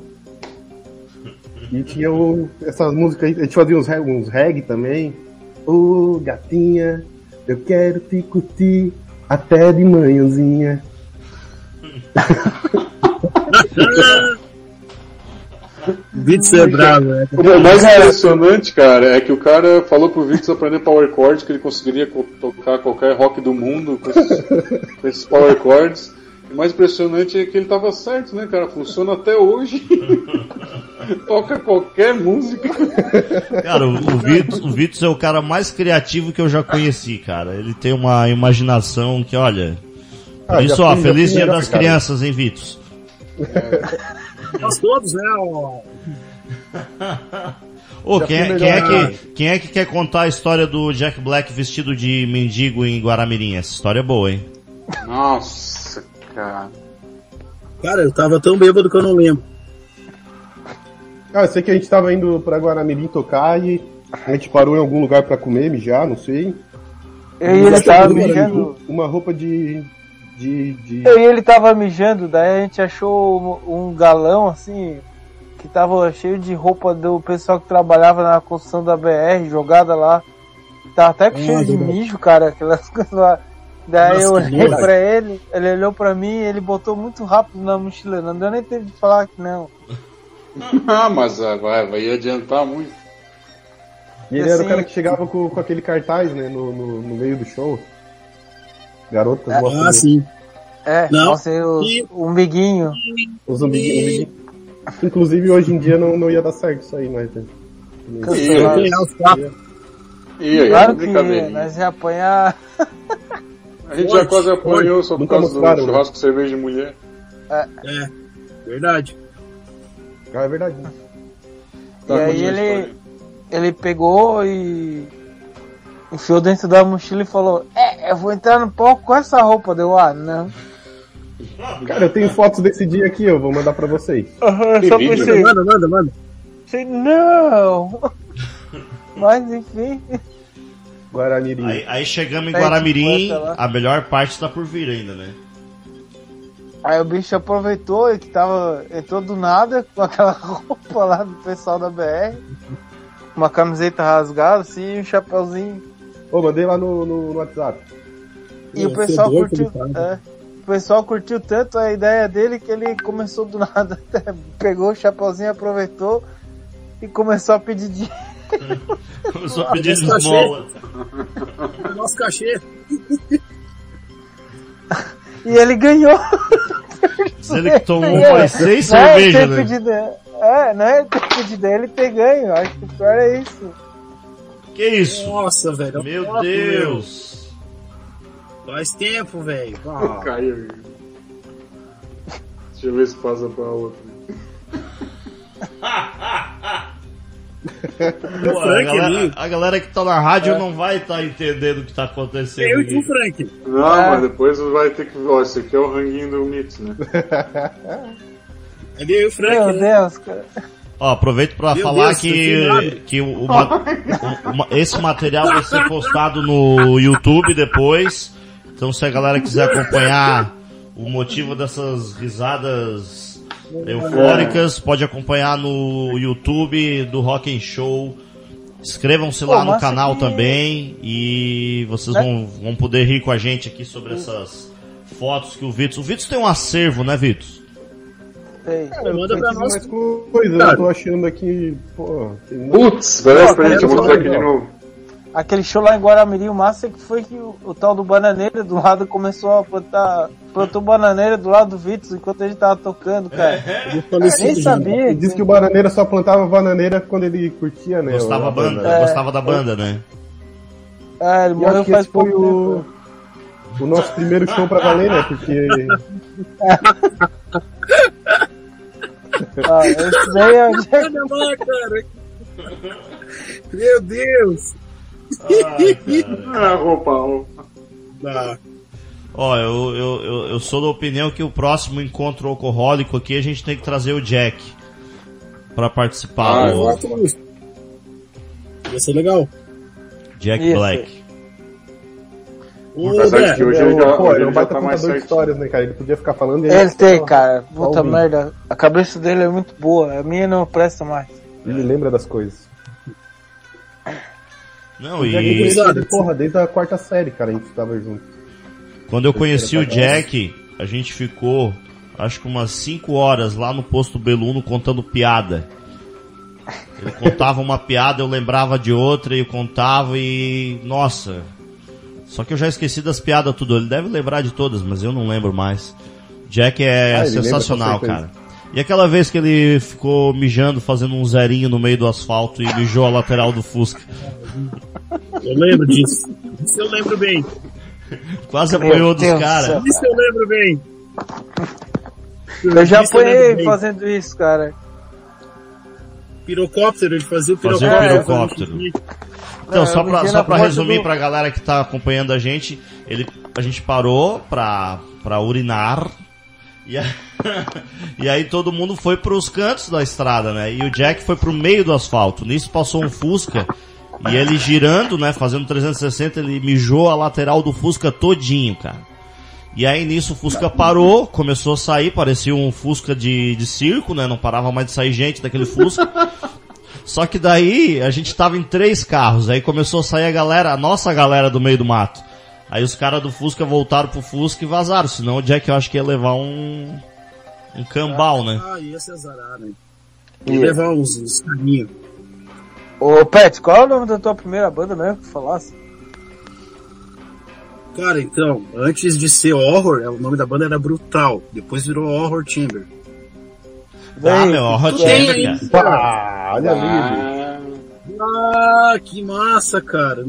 E tinha o, essas músicas aí, a gente fazia uns, reg- uns reggae também. Ô gatinha, eu quero te curtir até de manhãzinha. Vitz é bravo, né? O mais impressionante, cara, é que o cara falou pro Victor aprender power chords, que ele conseguiria co- tocar qualquer rock do mundo com esses, com esses power chords. O mais impressionante é que ele tava certo, né, cara? Funciona até hoje. Toca qualquer música. Cara, o, o Vitor, o Vitor é o cara mais criativo que eu já conheci, cara. Ele tem uma imaginação que, olha. Por Ah, isso, ó, feliz dia das cara. crianças, hein, Vitor? Nós todos, né? ó. Ô, quem, é- quem, é que, quem é que quer contar a história do Jack Black vestido de mendigo em Guaramirim? Essa história é boa, hein? Nossa, cara. Cara, eu tava tão bêbado que eu não lembro. Ah, eu sei que a gente tava indo pra Guaramirim tocar e a gente parou em algum lugar pra comer, mijar, não sei. E ele tava uma- mijando. Uma roupa de. de. de... Eu e ele tava mijando, daí a gente achou um, galão assim, que tava cheio de roupa do pessoal que trabalhava na construção da BR, jogada lá. Tava até com Ah, cheio de mijo, cara, aquelas coisas lá. Daí Nossa, eu olhei pra ele, ele olhou pra mim e ele botou muito rápido na mochila. Não deu nem tempo de falar que não. Ah, mas ah, vai, vai adiantar muito. E ele era o assim- cara que chegava com, com aquele cartaz, né, no, no, no meio do show. Garotas gostam Ah, sim. É, Não. nossa, eu, E- um biguinho. Os umbiguinhos. Inclusive hoje em dia não, não ia dar certo isso aí, mas. né? Cancelado. E aí, Claro é que brincadeira. nós ia apanhar. A gente já quase apanhou só por causa do mostraram, né? churrasco cerveja de mulher. É, verdade. Ah, é verdade. né? E Tá, aí continua a ele, ele pegou e enfiou dentro da mochila e falou: É, eu vou entrar no palco com essa roupa. Deu, ah, não. Cara, eu tenho fotos desse dia aqui, eu vou mandar pra vocês. Eu só vídeo, pensei, Manda, manda, manda. pensei, não. Mas enfim, Guaramirim. Aí, aí chegamos em Tem Guaramirim, 50 lá. a melhor parte está por vir ainda, né? aí o bicho aproveitou e que tava, entrou do nada com aquela roupa lá do pessoal da BR, uma camiseta rasgada assim, e um chapéuzinho. Ô, mandei lá no, no, no WhatsApp. E o Pô, pessoal curtiu. é, o pessoal curtiu tanto a ideia dele que ele começou do nada. Pegou o chapeuzinho, aproveitou e começou a pedir dinheiro. Começou a pedir Esse cachê. esmola. Nosso cachê. E ele ganhou. Diz ele que tomou seis não é ele cervejas, né? pedido, é, não é ele ter pedido, ele ter ganho. Acho que o pior é isso. Que isso? Nossa, velho. Meu Deus. meu. Faz tempo, velho. Ah, Caiu. Deixa eu ver se passa pra outra. Pô, a, Frank galera, ali. a galera que tá na rádio não vai estar entendendo o que tá acontecendo eu e tu, aqui. Frank. Não, É. mas depois vai ter que. Ó, esse aqui é o ranguinho do Mix, né? Ali eu e o Frank. Meu né? Deus, cara. Ó, aproveito pra Meu falar Deus, que, que o, o o- o- esse material vai ser postado no YouTube depois. Então se a galera quiser acompanhar o motivo dessas risadas eufóricas, pode acompanhar no YouTube do Rock and Show. Inscrevam-se lá no canal que- também e vocês É. vão, vão poder rir com a gente aqui sobre essas fotos que o Vitor... O Vitor tem um acervo, né, Vitor? Cara, Manda eu pra nós. mais coisa, Cara. eu tô achando aqui, pô, tem Putz, peraí pra gente mostrar aqui de novo. Aquele show lá em Guaramirim, o massa é que foi que o, o tal do Bananeira do lado começou a plantar. Plantou bananeira do lado do Vitor enquanto ele tava tocando, cara. Eu falei Nem assim, já. sabia. Ele disse que o Bananeira só plantava bananeira quando ele curtia, né? Gostava, banda, É. gostava da banda, né? É, ele morreu faz esse foi pouco o, tempo. o nosso primeiro show pra valer, né? Porque Ah, esse daí é o. Meu Deus. Ah, roupa, roupa. Ó, eu, eu, eu, eu sou da opinião que o próximo encontro alcoólico aqui a gente tem que trazer o Jack pra participar Ah, do. Ia ser legal. Jack Isso. Black. Ô, Apesar de que hoje ele ele é, já, pô, ele é ele já tá mais certinho. histórias, né, cara? Ele podia ficar falando e Ele tem, cara. Puta merda. A cabeça dele é muito boa. A minha não presta mais. Ele lembra das coisas. Não, e Exato. ele, porra, desde a quarta série, cara, a gente tava junto. quando eu conheci o Jack, a gente ficou acho que umas 5 horas lá no posto Beluno contando piada. Ele contava uma piada, eu lembrava de outra e eu contava e. Nossa! Só que eu já esqueci das piadas tudo. Ele deve lembrar de todas, mas eu não lembro mais. Jack é Ah, sensacional, cara. E aquela vez que ele ficou mijando, fazendo um zerinho no meio do asfalto e mijou a lateral do Fusca. Eu lembro disso. Isso eu lembro bem. Quase apanhou dos caras. Isso eu lembro bem. Eu já apanhei fazendo isso, cara. Pirocóptero, ele fazia o Fazia pirocóptero. o pirocóptero. Então, É, só pra, só pra resumir do- pra galera que tá acompanhando a gente, ele, a gente parou pra, pra urinar. E, a- e aí todo mundo foi pros cantos da estrada, né? E o Jack foi pro meio do asfalto. Nisso passou um Fusca. E ele girando, né? Fazendo 360, ele mijou a lateral do Fusca todinho, cara. E aí nisso o Fusca parou, começou a sair, parecia um Fusca de, de circo, né? Não parava mais de sair gente daquele Fusca. Só que daí a gente tava em três carros, aí começou a sair a galera, a nossa galera do meio do mato. Aí os caras do Fusca voltaram pro Fusca e vazaram, senão o Jack eu acho que ia levar um um cambal, né? Ah, ia se azarar, né? Ia levar uns, uns caminhos. Ô, Pet, qual é o nome da tua primeira banda mesmo que tu falasse? Cara, então, antes de ser Horror, é, o nome da banda era Brutal. Depois virou Horror Chamber. Ah, meu, Chamber, aí, cara. Ah, olha ali. Ah, que massa, cara.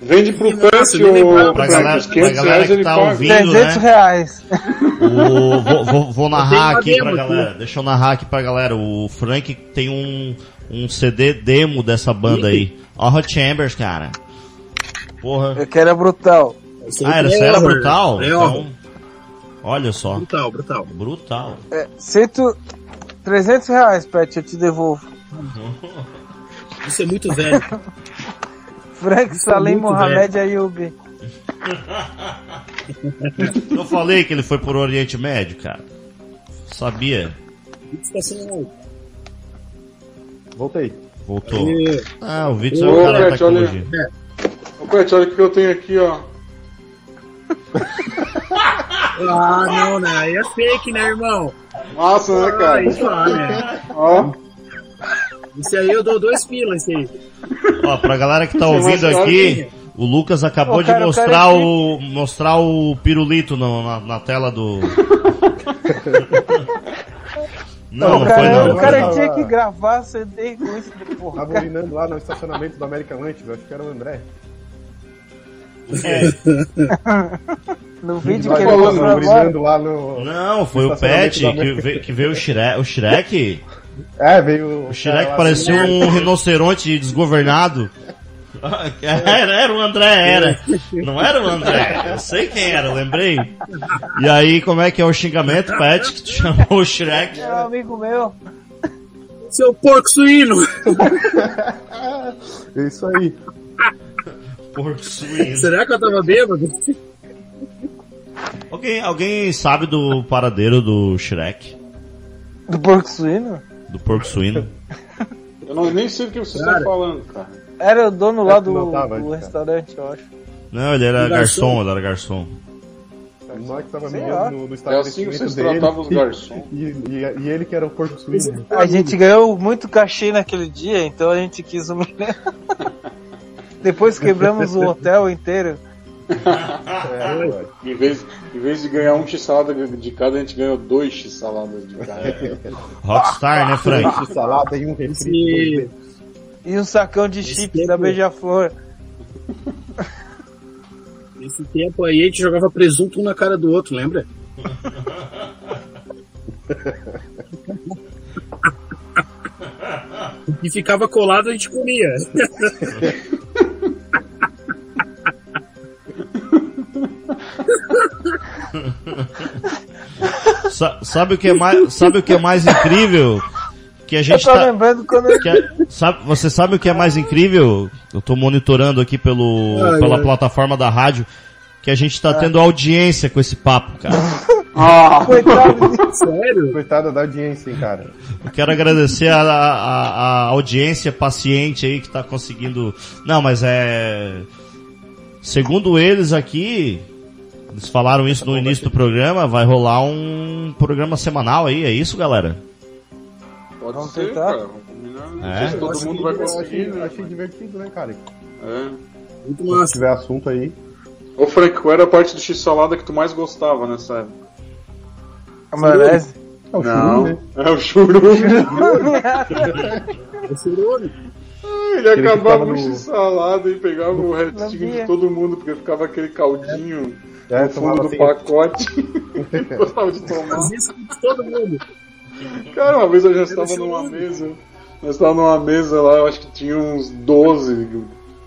Vende pro Nossa, Pet nem lembrava. o Pra Frank, galera, os pra 500 galera que tá ouvindo, 300 né? reais. O, vou, vou, vou narrar aqui pra galera. Deixa eu narrar aqui pra galera. O Frank tem um, um CD demo dessa banda aí. Ó, Hot Chambers, cara. Porra. Eu quero é brutal. Ah, era, é você era Horror. brutal? É Horror. Então, olha só. Brutal, brutal. Brutal. É, cento... 300 reais, Pet, eu te devolvo. Isso é muito velho. Frank Salim muito Mohamed Ayub. Eu falei que ele foi pro Oriente Médio, cara. Sabia? Estação Voltei. Voltou. E- Ah, o Vitor é Ô, o cara da olha- tecnologia. Ô, Pet, olha o que eu tenho aqui, ó. Ah, não, né? Aí é fake, né, irmão? Massa, né, Ah, cara? isso lá, né? Ó, Esse aí eu dou dois pilas, esse aí. Ó, pra galera que tá Você ouvindo aqui, o Lucas acabou Ô, de cara, o mostrar cara é o, mostrar o pirulito no- na, na tela do... Não, não o foi cara, não. o cara Tava- tinha que gravar CD com isso, porra. Tava urinando lá no estacionamento do American Lunch, eu acho que era o André. No vídeo que ele falando, lá no. Não, foi o Pet que veio, que veio o Shrek. O Shrek, É, veio. o Shrek parecia um rinoceronte desgovernado. Era, era o André, era. Não era o André. Eu sei quem era, lembrei. E aí, como é que é o xingamento, Pet, que tu chamou o Shrek? É um amigo meu. Seu porco suíno! É isso aí. Porco suíno. Será que eu tava bêbado? Alguém, alguém sabe do paradeiro do Shrek? Do porco suíno? Do porco suíno? eu não, nem sei do que vocês Cara. estão falando, cara. Era o dono lá do, tava do antes, restaurante, eu acho. Não, ele era O garçom. garçom, ele era garçom. Nós que tava Sei lá. no, no É assim que vocês dele. tratavam os garçons. E, e, e ele que era o porco suíno. A gente ganhou muito cachê naquele dia, então a gente quis humilhar. Depois quebramos o hotel inteiro. É. Em vez, em vez de ganhar um x-salada de cada, a gente ganhou dois x-saladas de cada. Rockstar, né, Frank? Lanche, salada e um refri. Dois. E um sacão de Esse chips tempo- da Beija-Flor. Nesse tempo aí a gente jogava presunto um na cara do outro, lembra? E ficava colado a gente comia. Sa- sabe o que é mais, sabe o que é mais incrível? Que a Eu gente tô tá, lembrando quando eu... que a- sabe, você sabe o que é mais incrível? Eu tô monitorando aqui pelo, Ai, pela ai. plataforma da rádio, que a gente tá tendo audiência com esse papo, cara. Coitado de... Sério? Coitada da audiência, hein, cara. Eu quero agradecer a, a- a audiência paciente aí que tá conseguindo. Não, mas é. Segundo eles aqui, eles falaram isso no início do programa, vai rolar um programa semanal aí, é isso, galera? Pode Vamos ser, tentar? cara. Vamos combinar. Não É? sei se todo mundo vai Eu conseguir, achei, né? achei divertido, né, cara? É. Muito Se massa. tiver assunto aí. Ô Frank, qual era a parte do x-salada que tu mais gostava nessa época? A maionese. É o Não, né? é o churume. É churume. Ele Aquele que acabava tava o no- x-salada e pegava o restinho Lambia. de todo mundo, porque ficava aquele caldinho É, no fundo do assim. pacote. Gostava de tomar. Mas isso todo mundo. Cara, uma vez a gente estava numa mesa. Nós estávamos numa mesa lá, eu acho que tinha uns 12,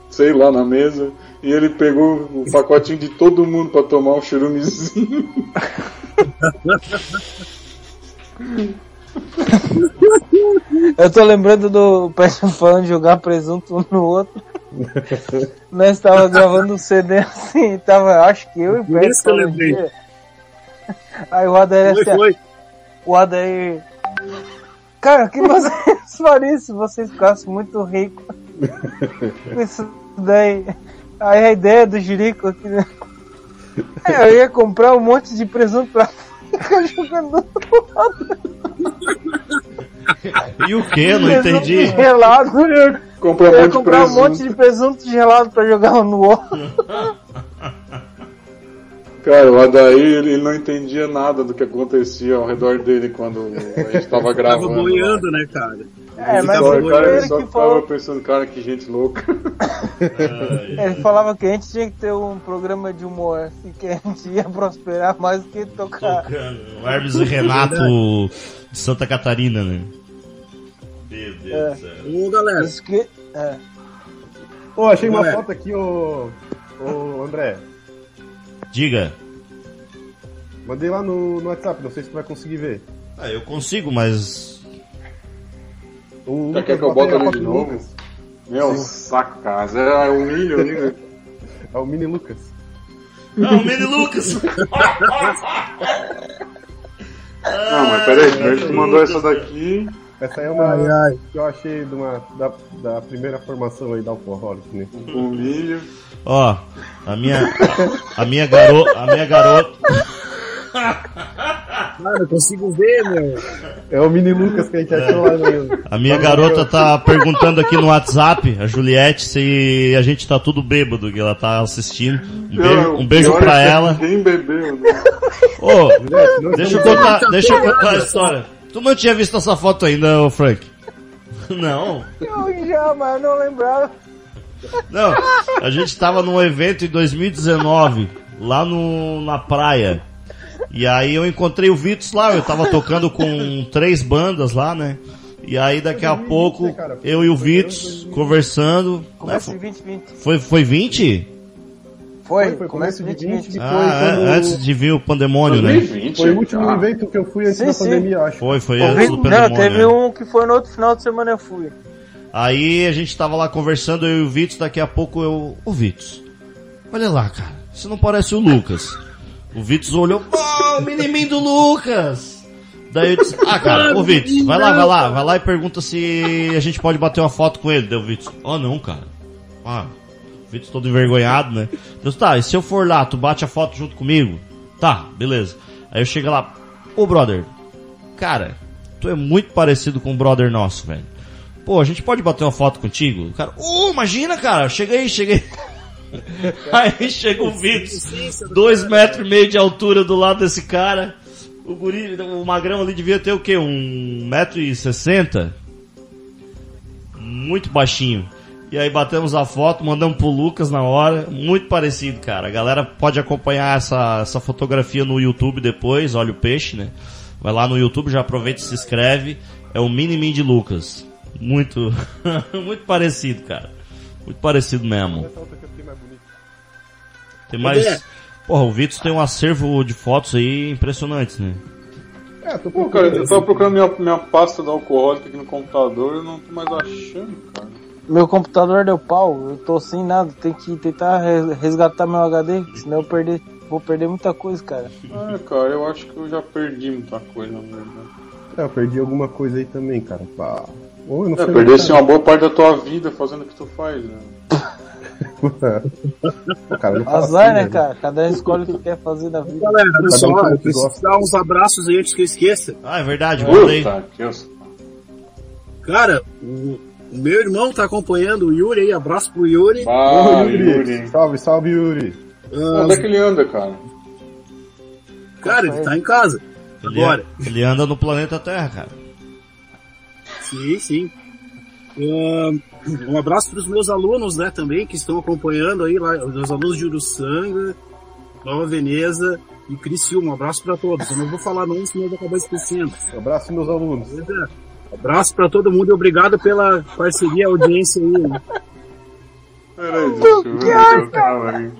sei lá, na mesa. E ele pegou o pacotinho de todo mundo pra tomar um churumezinho. Eu tô lembrando do Passion falando de jogar presunto um no outro. Nós tava gravando um CD assim, tava, acho que eu e o Por isso que eu lembrei. Aí o Adair Foi, assim, foi. o Adair. Cara, que vocês fariam se vocês ficassem muito ricos? Com Isso daí. Aí a ideia do Jirico aqui, né? É, eu ia comprar um monte de presunto pra ficar jogando E o que? Não entendi. gelado. Comprou um Eu ia monte de comprar um presunto. monte de presunto gelado pra jogar no ovo. Cara, o Adair, ele, ele não entendia nada do que acontecia ao redor dele quando a gente tava Tava gravando. lá. boiando, né, cara? É, Ele mas tava Só, boiando. cara, ele só que falou. pensando, cara, que gente louca. Ele falava que a gente tinha que ter um programa de humor, assim, que a gente ia prosperar mais do que tocar. O Hermes e Renato de Santa Catarina, né? Meu Deus É. do céu. Ô, galera. Que. É. Ô, achei uma Galera. foto aqui, ô, ô André. Diga. Mandei lá no, no WhatsApp, não sei se tu vai conseguir ver. Ah, eu consigo, mas. O Já quer Lucas que eu bote a ali de novo? Lucas. Meu saco, cara. É o milho né? É o mini Lucas. Não, o Mini Lucas! Não, mas peraí, primeiro tu mandou essa daqui. Essa aí é uma Ai, ai. que eu achei de uma, da, da primeira formação aí da Alcoholic, né? O milho. Ó, a minha. A minha garota. A minha garota. Cara, eu consigo ver, meu. É o mini Lucas que a gente achou lá no... A minha garota tá perguntando aqui no WhatsApp, a Juliette, se a gente tá tudo bêbado que ela tá assistindo. Um beijo, um beijo pra é ela. Ninguém bebeu, né? Ô, Juliette, não deixa eu contar, deixa eu contar a história. Tu não tinha visto essa foto ainda, ô Frank? Não. Eu já, mas eu não lembrava. Não, a gente tava num evento em 2019, lá no, na praia. E aí eu encontrei o Vitos lá, eu tava tocando com três bandas lá, né? E aí daqui a pouco, eu e o Vitos conversando. né, Começo de 2020. Foi, foi 20? Foi, Foi, foi começo de 20 e foi Ah, quando... antes de vir o pandemônio, né? 2020. Foi o último já. evento que eu fui antes Sim, da sim. pandemia, eu acho. Foi, foi O antes do Não, pandemônio. teve né? um que foi no outro final de semana eu fui. Aí a gente tava lá conversando, eu e o Vitos, daqui a pouco eu. Ô Vitos, olha lá, cara, você não parece o Lucas. O Vitos olhou, pô, o menininho do Lucas! Daí eu disse, ah cara, ô Vitos, vai lá, vai lá, vai lá e pergunta se a gente pode bater uma foto com ele. Deu o Vitos, oh não, cara. Ah, Vitos todo envergonhado, né? Deus, tá, e se eu for lá, tu bate a foto junto comigo? Tá, beleza. Aí eu chego lá, ô brother, cara, tu é muito parecido com um brother nosso, velho. Pô, a gente pode bater uma foto contigo? O cara, ô, imagina, cara, chega aí. Aí chega o Vitor, dois metros e meio de altura do lado desse cara. O guri, o magrão ali devia ter o quê? Um metro e sessenta? Muito baixinho. E aí batemos a foto, mandamos pro Lucas na hora. Muito parecido, cara. A galera pode acompanhar essa, essa fotografia no YouTube depois, olha o peixe, né? Vai lá no YouTube, já aproveita e se inscreve. É o Mini Min de Lucas. Muito, muito parecido, cara. Muito parecido mesmo. Tem mais. Porra, o Vitor tem um acervo de fotos aí impressionantes, né? É, tô Pô, cara, procurando. eu tava procurando minha, minha pasta da alcoólica aqui no computador e não tô mais achando, cara. Meu computador deu pau, eu tô sem nada, tem que tentar re- resgatar meu HD, senão eu perder, vou perder muita coisa, cara. Ah, cara, eu acho que eu já perdi muita coisa, na verdade. É, eu perdi alguma coisa aí também, cara. Pá. Ou eu não É, perdesse onde uma boa parte da tua vida fazendo o que tu faz, né? cara, Azar, assim, né, cara? Cada um escolhe o que quer fazer da vida. Galera, olha Cada um preciso gosta. dar uns abraços aí antes que eu esqueça. Ah, é verdade, mandei. Puta que eu... Cara, o, o meu irmão tá acompanhando o Yuri aí, abraço pro Yuri. Ah, Ô, Yuri. Yuri. Salve, salve, Yuri. Ah, Onde é que ele anda, cara? cara, ele tá em casa. Ele, Agora. ele anda no planeta Terra, cara. Sim, sim. Ahn, Um abraço para os meus alunos, né, também, que estão acompanhando aí, lá, os meus alunos de Uruçanga, Nova Veneza e Criciúma. Um abraço para todos. Eu não vou falar nomes, senão eu vou acabar esquecendo. Um abraço meus alunos. Beleza? Abraço para todo mundo e obrigado pela parceria, audiência aí. Peraí, deixa eu eu tava aí.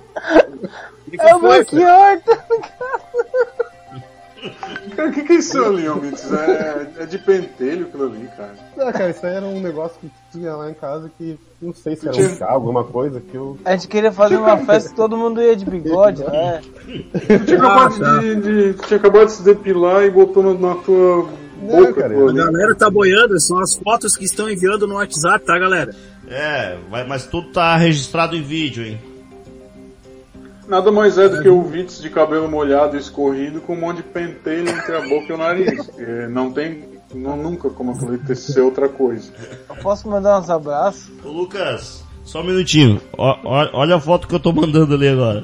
É o Belchior! Cara, o que, que é isso ali, ô Mitz? É, é de pentelho aquilo ali, cara. Ah, cara, isso aí era um negócio que tinha lá em casa que não sei se era um chá, alguma coisa que eu. A gente queria fazer uma festa que todo mundo ia de bigode, né? Tinha acabado de, de- tinha acabado de se depilar e botou na, na tua Não, cara, aquilo A galera tá boiando, são as fotos que estão enviando no WhatsApp, tá, galera? É, mas tudo tá registrado em vídeo, hein? Nada mais é do que o Vitz de cabelo molhado e escorrido com um monte de pentelho entre a boca e o nariz. Porque não tem não, nunca como aquilo ali ter ser outra coisa. Eu posso mandar uns abraços? Ô Lucas, só um minutinho. Ó- olha a foto que eu tô mandando ali agora.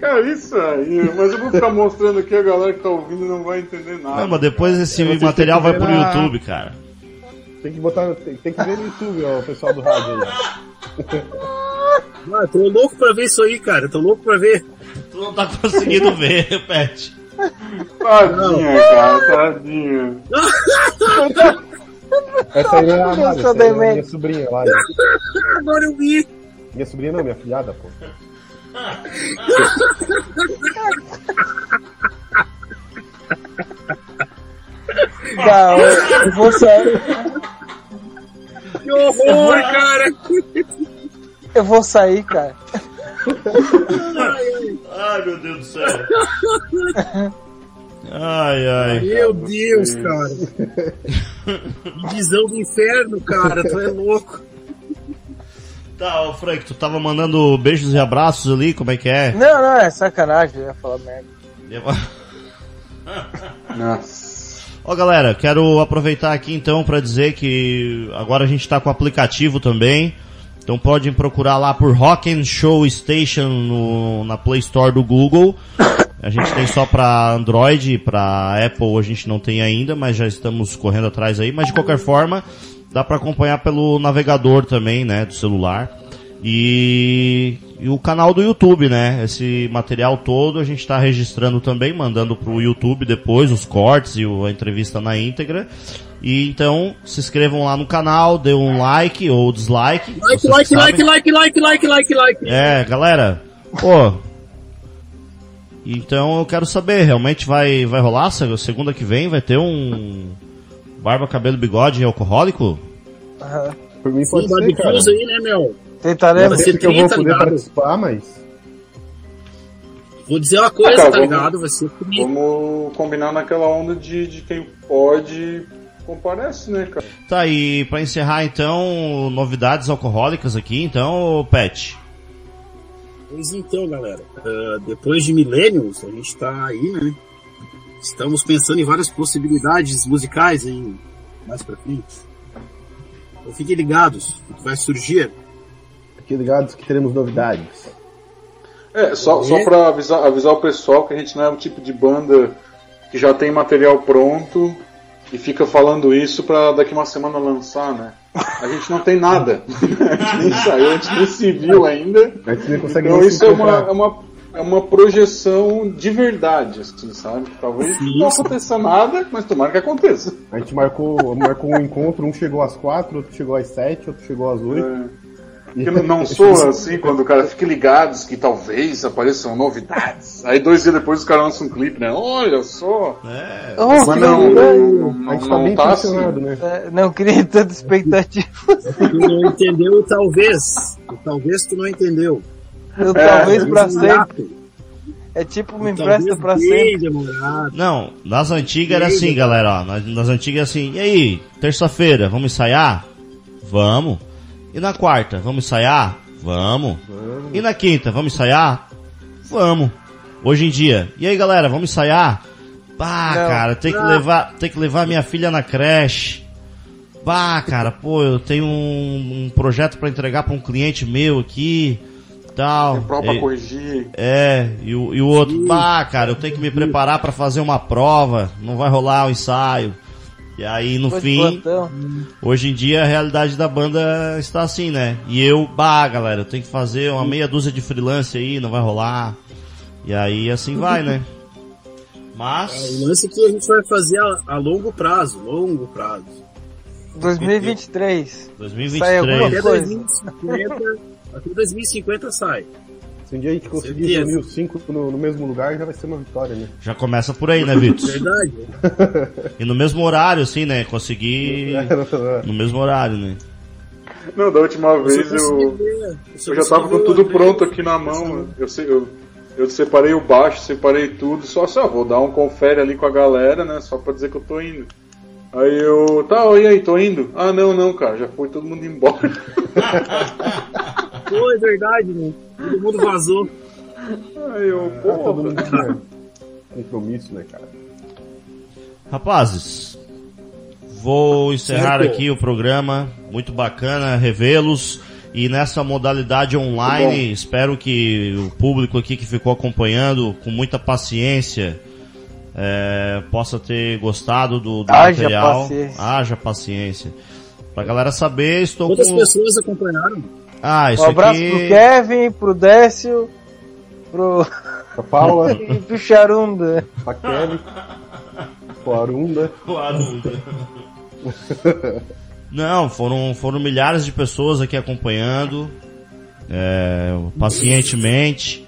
Cara, isso aí, mas eu vou ficar mostrando aqui, a galera que tá ouvindo não vai entender nada. Não, mas depois esse Vocês material vai pro na- YouTube, cara. Tem que botar. Tem, tem que ver no YouTube, ó, o pessoal do rádio aí. Ah, tô louco pra ver isso aí, cara. Tô louco pra ver. Tu não tá conseguindo ver, Pet. Tadinha, cara, tadinha. Essa aí não é a essa aí é a minha sobrinha lá. Agora eu vi. Minha sobrinha não, minha filhada, pô. Não, eu vou sair. Que horror, cara. Eu vou sair, cara. Ai, meu Deus do céu. Ai, ai. Meu Deus, cara. Que Visão do inferno, cara. Tu é louco. Tá, ô Frank, tu tava mandando beijos e abraços ali, como é que é? Não, não, é sacanagem, eu ia falar merda. Nossa. Ó galera, quero aproveitar aqui então para dizer que agora a gente tá com o aplicativo também. Então podem procurar lá por Rock and Show Station no- na Play Store do Google. A gente tem só para Android, para Apple a gente não tem ainda, mas já estamos correndo atrás aí. Mas de qualquer forma, dá para acompanhar pelo navegador também, né, do celular. E, e o canal do YouTube, né? Esse material todo a gente está registrando também, mandando pro YouTube depois os cortes e o- a entrevista na íntegra. E então se inscrevam lá no canal, dê um like ou dislike. Like, like, like, like, like, like, like, like. É, galera, pô. Então eu quero saber, realmente vai, vai rolar? Se- Segunda que vem vai ter um barba, cabelo, bigode alcoólico? Aham. Por mim Sim, pode ser, cara. aí, né, meu? Tentaremos. Sei se eu vou 30, poder ligado? participar, mas. Vou dizer uma coisa, Ah, cara, tá vamos- ligado? Vai ser comigo. Vamos combinar naquela onda de, de quem pode comparece, né, cara? Tá, e pra encerrar então, novidades alcoólicas aqui, então, Pet. Pois então, galera. ah, depois de milênios, a gente tá aí, né? Estamos pensando em várias possibilidades musicais aí, mais pra frente. Então fiquem ligados, o que vai surgir. Fiquem ligados que teremos novidades. É, só, E- só pra avisar, avisar o pessoal que a gente não é o tipo de banda que já tem material pronto e fica falando isso pra daqui uma semana lançar, né? A gente não tem nada. a gente nem saiu, a gente nem se viu ainda. A gente nem consegue Então nem isso se é uma, é, uma, é uma projeção de verdade, assim, sabe? Talvez não Isso. aconteça nada, mas tomara que aconteça. A gente marcou, marcou um encontro, um chegou às quatro, outro chegou às sete, outro chegou às oito. É. Que não, não soa assim quando o cara fica ligados que talvez apareçam novidades. Aí dois dias depois os caras lançam um clipe, né? Olha só. É, Oh, Mas não, verdade. não, A gente tá não bem tá assim. né? É, Não queria tanta expectativa. Tu não entendeu, talvez. Talvez tu não entendeu. Eu, É, talvez pra Talvez sempre. É tipo me empresta pra sempre. Não, nas antigas era assim, galera, ó. Nas, nas antigas era assim, e aí, terça-feira, vamos ensaiar? Vamos. E na quarta, vamos ensaiar? Vamos. E na quinta, vamos ensaiar? Vamos. Hoje em dia, e aí galera, vamos ensaiar? Bah, Não. cara, tem que levar, tem que levar minha filha na creche. Bah, cara, pô, eu tenho um, um projeto pra entregar pra um cliente meu aqui. Tal. Tem prova pra E- corrigir. É, e o, e o outro, bah, cara, eu tenho que me preparar pra fazer uma prova, não vai rolar o ensaio. E aí, no Foi fim, hoje em dia a realidade da banda está assim, né? E eu, bah, galera, eu tenho que fazer uma meia dúzia de freelance aí, não vai rolar. E aí, assim vai, né? Mas, O lance é que a gente vai fazer a, a longo prazo, longo prazo. 2023. 2023. Sai alguma Até coisa. 2050, até 2050 sai. Se um dia a gente conseguir Certeza. reunir os cinco no, no mesmo lugar, já vai ser uma vitória, né? Já começa por aí, né, Vitor? Verdade. E no mesmo horário, assim, né? Conseguir no mesmo horário, né? Não, da última vez eu, eu já tava com tudo pronto aqui na mão. Eu, eu, eu separei o baixo, separei tudo, só assim, ó, vou dar um confere ali com a galera, né? Só pra dizer que eu tô indo. Aí eu, tá, e aí, tô indo? Ah, não, não, cara, já foi todo mundo embora. Pô, é verdade, né? Todo mundo vazou. Aí eu, Ah, todo pô, mundo tinha compromisso, né, cara? Rapazes, vou encerrar Certo. aqui o programa. Muito bacana revê-los. E nessa modalidade online, espero que o público aqui que ficou acompanhando com muita paciência é, possa ter gostado do, do Haja material. paciência. Haja paciência. Pra galera saber, estou Quantas com. pessoas acompanharam? Ah, isso Um abraço aqui. pro Kevin, pro Décio, pro, A Paula, e pro Charunda. a Kelly, o Arunda. Não, foram, foram milhares de pessoas aqui acompanhando, é, pacientemente,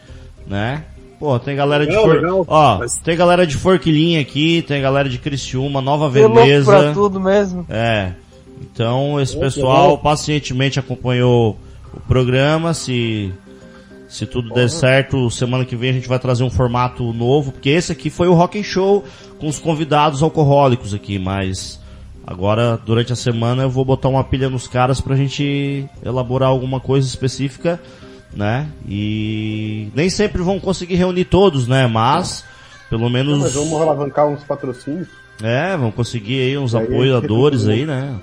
né? Pô, tem galera de Legal, For... legal. Ó, Mas- tem galera de Forquilinha aqui, tem galera de Criciúma, Nova louco pra Veneza. tudo mesmo. É. Então esse pessoal pacientemente acompanhou o programa, se se tudo der certo, semana que vem a gente vai trazer um formato novo, porque esse aqui foi o Rock and Show com os convidados alcoólicos aqui, mas agora durante a semana eu vou botar uma pilha nos caras pra gente elaborar alguma coisa específica, né? E nem sempre vão conseguir reunir todos, né? Mas pelo menos Mas vamos alavancar uns patrocínios. é, vão conseguir aí uns apoiadores aí, né?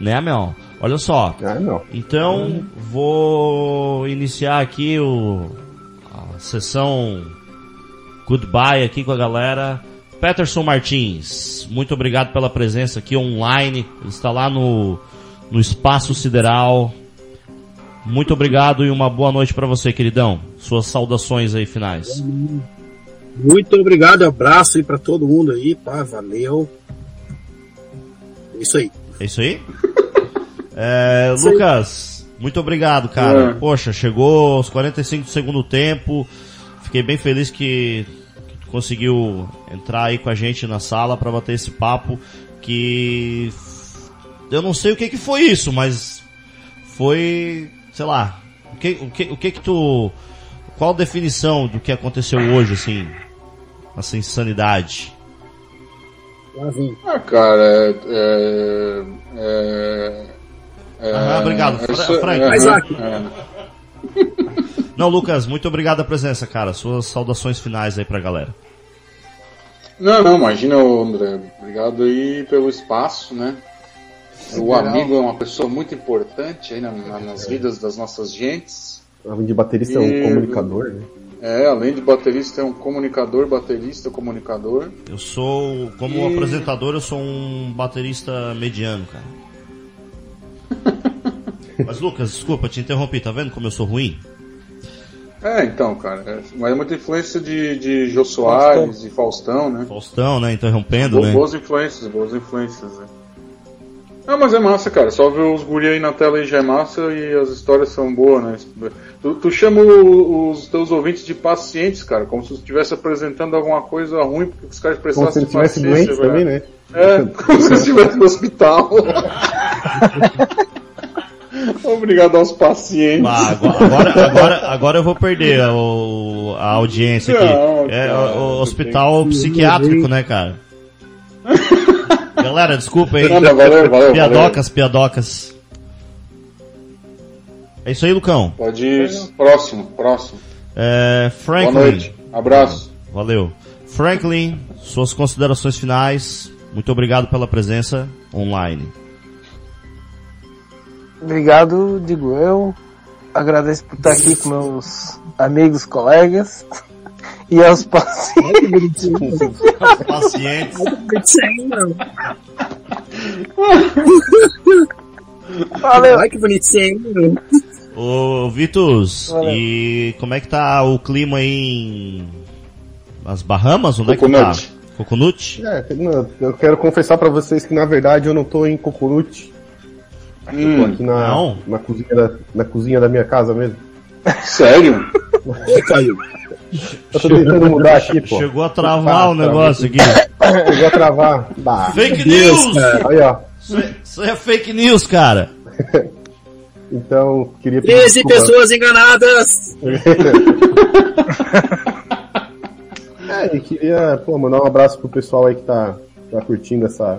Né, Mel? Olha só. Ah, não. Então, vou iniciar aqui o, a sessão goodbye aqui com a galera. Peterson Martins, muito obrigado pela presença aqui online. Ele está lá no, no Espaço Sideral. Muito obrigado e uma boa noite para você, queridão. Suas saudações aí finais. Muito obrigado, abraço aí pra todo mundo aí, pá, valeu. É Isso aí. É isso aí? É. Lucas, muito obrigado, cara. É. Poxa, chegou aos 45 do segundo tempo. Fiquei bem feliz que, que tu conseguiu entrar aí com a gente na sala para bater esse papo. Que eu não sei o que que foi isso, mas foi, sei lá, o que o que, o que que tu qual a definição do que aconteceu hoje assim, essa insanidade? Lá vem. Ah, cara, é. é, é, Aham, obrigado. Fra- Frank. Isaac. é. Não, Lucas, muito obrigado a presença, cara. Suas saudações finais aí pra galera. Não, não, imagina, André. Obrigado aí pelo espaço, né? O amigo é uma pessoa muito importante aí na- na- nas vidas das nossas gentes. Além de baterista, é um E- comunicador, né? É, além de baterista, é um comunicador, baterista, comunicador. Eu sou, como E- apresentador, eu sou um baterista mediano, cara. Mas Lucas, desculpa, te interrompi, tá vendo como eu sou ruim? É, então, cara. é- mas é muita influência de, de Jô Soares e Faustão, né? Faustão, né? Interrompendo, Bo- né? Boas influências, boas influências, né? Ah, mas é massa, cara. Só ver os guri aí na tela aí já é massa e as histórias são boas, né? Tu, tu chama os teus ouvintes de pacientes, cara, como se tu estivesse apresentando alguma coisa ruim, porque os caras Como se precisassem ele estivesse paciência, doente velho. também, né? É, como se estivesse no hospital. Obrigado aos pacientes. Ah, agora, agora, agora, eu vou perder a, o- a audiência aqui. Não, é cara, o, o hospital psiquiátrico, né, cara? Galera, desculpa aí. Valeu, valeu, piadocas, piadocas. É isso aí, Lucão. Pode ir. Próximo, próximo. É, Boa Franklin. noite. Abraço. Valeu. Franklin, suas considerações finais. Muito obrigado pela presença online. Obrigado, digo eu. agradeço por estar aqui com meus amigos, colegas e aos pacientes. Pacientes. Valeu. Ai, que bonitinho. Ô, Vitus, Valeu. e como é que tá o clima aí em... Nas Bahamas? Onde é que tá? Coconut. Coconut? É, eu quero confessar pra vocês que na verdade eu não tô em Coconut. Tô Hum, aqui na, não? na, cozinha da, na cozinha da minha casa mesmo. sério? Oi, Caio. Eu tô tentando mudar aqui, pô. Chegou a travar Ah, o negócio aqui. Chegou a travar. Bah. Fake Deus, news! cara. Aí, ó. Isso é- Isso é fake news, cara. Então, queria pedir 13 desculpa. pessoas enganadas. É, e queria pô, mandar um abraço pro pessoal aí que tá, tá curtindo essa,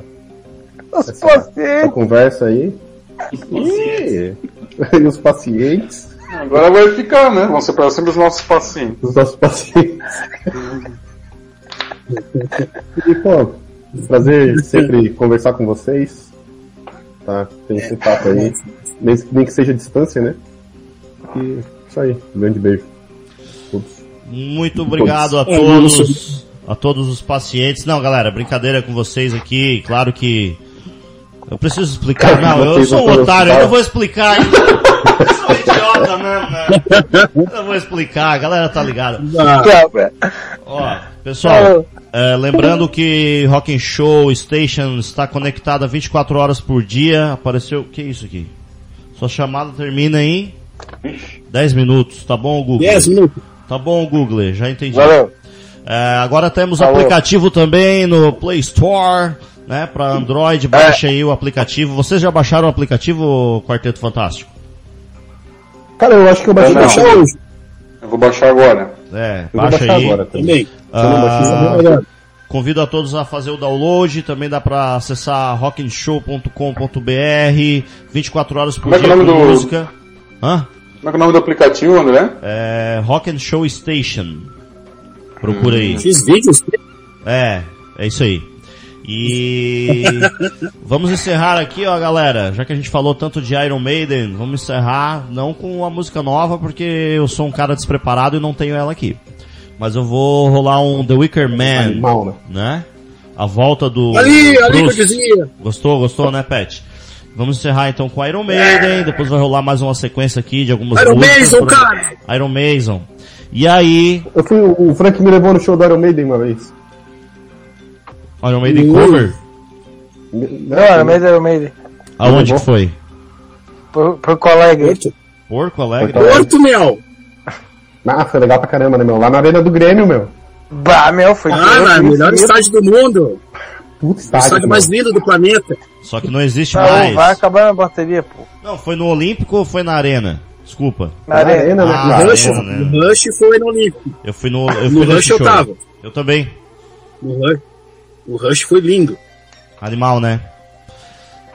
essa pacientes. conversa aí. E, e os pacientes. Agora vai ficar, né? Vão ser para sempre os nossos pacientes. Os nossos pacientes. e, pô, prazer sempre conversar com vocês. Tá? Tem esse papo aí. Nem que seja distância, né? E isso aí. Um grande beijo. Todos. Muito obrigado a É, todos, a todos os pacientes. Não, galera, brincadeira com vocês aqui. Claro que eu preciso explicar. Não, eu sou um otário, eu não vou explicar. Eu vou explicar, a galera tá ligada. Ó, pessoal, é, lembrando que Rock and Show Station está conectada 24 horas por dia. Apareceu, que é isso aqui? Sua chamada termina em 10 minutos, tá bom, Google? 10 minutos. Tá bom, Google, já entendi. Valeu. É, agora temos Falou. aplicativo também no Play Store, né? Para Android, baixa aí o aplicativo. Vocês já baixaram o aplicativo Quarteto Fantástico? Cara, eu acho que eu baixei Não. Baixar hoje Eu vou baixar agora. É, Eu baixa aí. agora também. também. Se eu não baixei, Ah, baixar. Convido a todos a fazer o download, também dá pra acessar rockenshow.com.br, 24 horas por Como é que dia é o nome do- música. Hã? Como é que é o nome do aplicativo, André? É Rock and Show Station. Procura aí. Fiz vídeos. É, é isso aí. E vamos encerrar aqui, ó, galera. Já que a gente falou tanto de Iron Maiden, vamos encerrar não com a música nova, porque eu sou um cara despreparado e não tenho ela aqui. Mas eu vou rolar um The Wicker Man, né? A volta do Ali, ali que eu Bruce. dizia. Gostou, gostou, né, Pet? Vamos encerrar então com Iron Maiden, depois vai rolar mais uma sequência aqui de algumas Iron músicas. Mason, cara! Iron Mason. E aí, Eu fui, o Frank me levou no show do Iron Maiden uma vez. Iron Maiden Uh. cover? Não, era Maiden, era Maiden. Aonde que foi? Por, por colega. Porto. Porco Alegre? Porto Porto, meu. Ah, foi legal pra caramba, né, meu? Lá na arena do Grêmio, meu. Bah, meu, foi Ah, melhor estádio do mundo. Puta O estádio, estádio meu. mais lindo do planeta. Só que não existe Tá, mais. vai acabar na bateria, pô. Não, foi no Olímpico ou foi na Arena? Desculpa. Na Na arena. né? Ah, O Ah, Rush, né? o Rush foi no Olímpico. Eu fui no. Eu No fui Rush nesse eu tava. Eu também. O Rush, o Rush foi lindo. Animal, né?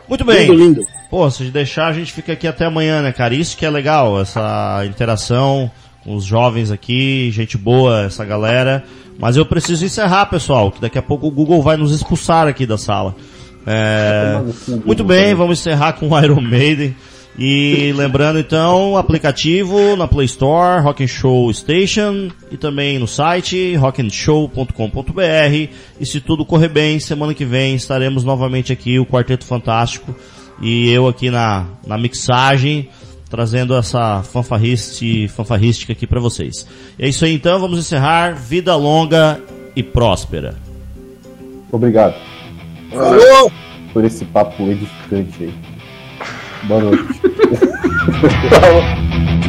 Muito bem. Lindo, lindo. Pô, se deixar, a gente fica aqui até amanhã, né, cara? Isso que é legal, essa interação com os jovens aqui, gente boa, essa galera. Mas eu preciso encerrar, pessoal, que daqui a pouco o Google vai nos expulsar aqui da sala. É, muito bem, vamos encerrar com o Iron Maiden. E lembrando então, aplicativo na Play Store, Rock and Show Station e também no site rockandshow.com.br. E se tudo correr bem, semana que vem estaremos novamente aqui, o Quarteto Fantástico e eu aqui na, na mixagem, trazendo essa fanfarriste, fanfarrística aqui para vocês. E é isso aí então, vamos encerrar. Vida longa e próspera. Obrigado Falou! por esse papo edificante aí. Vamos.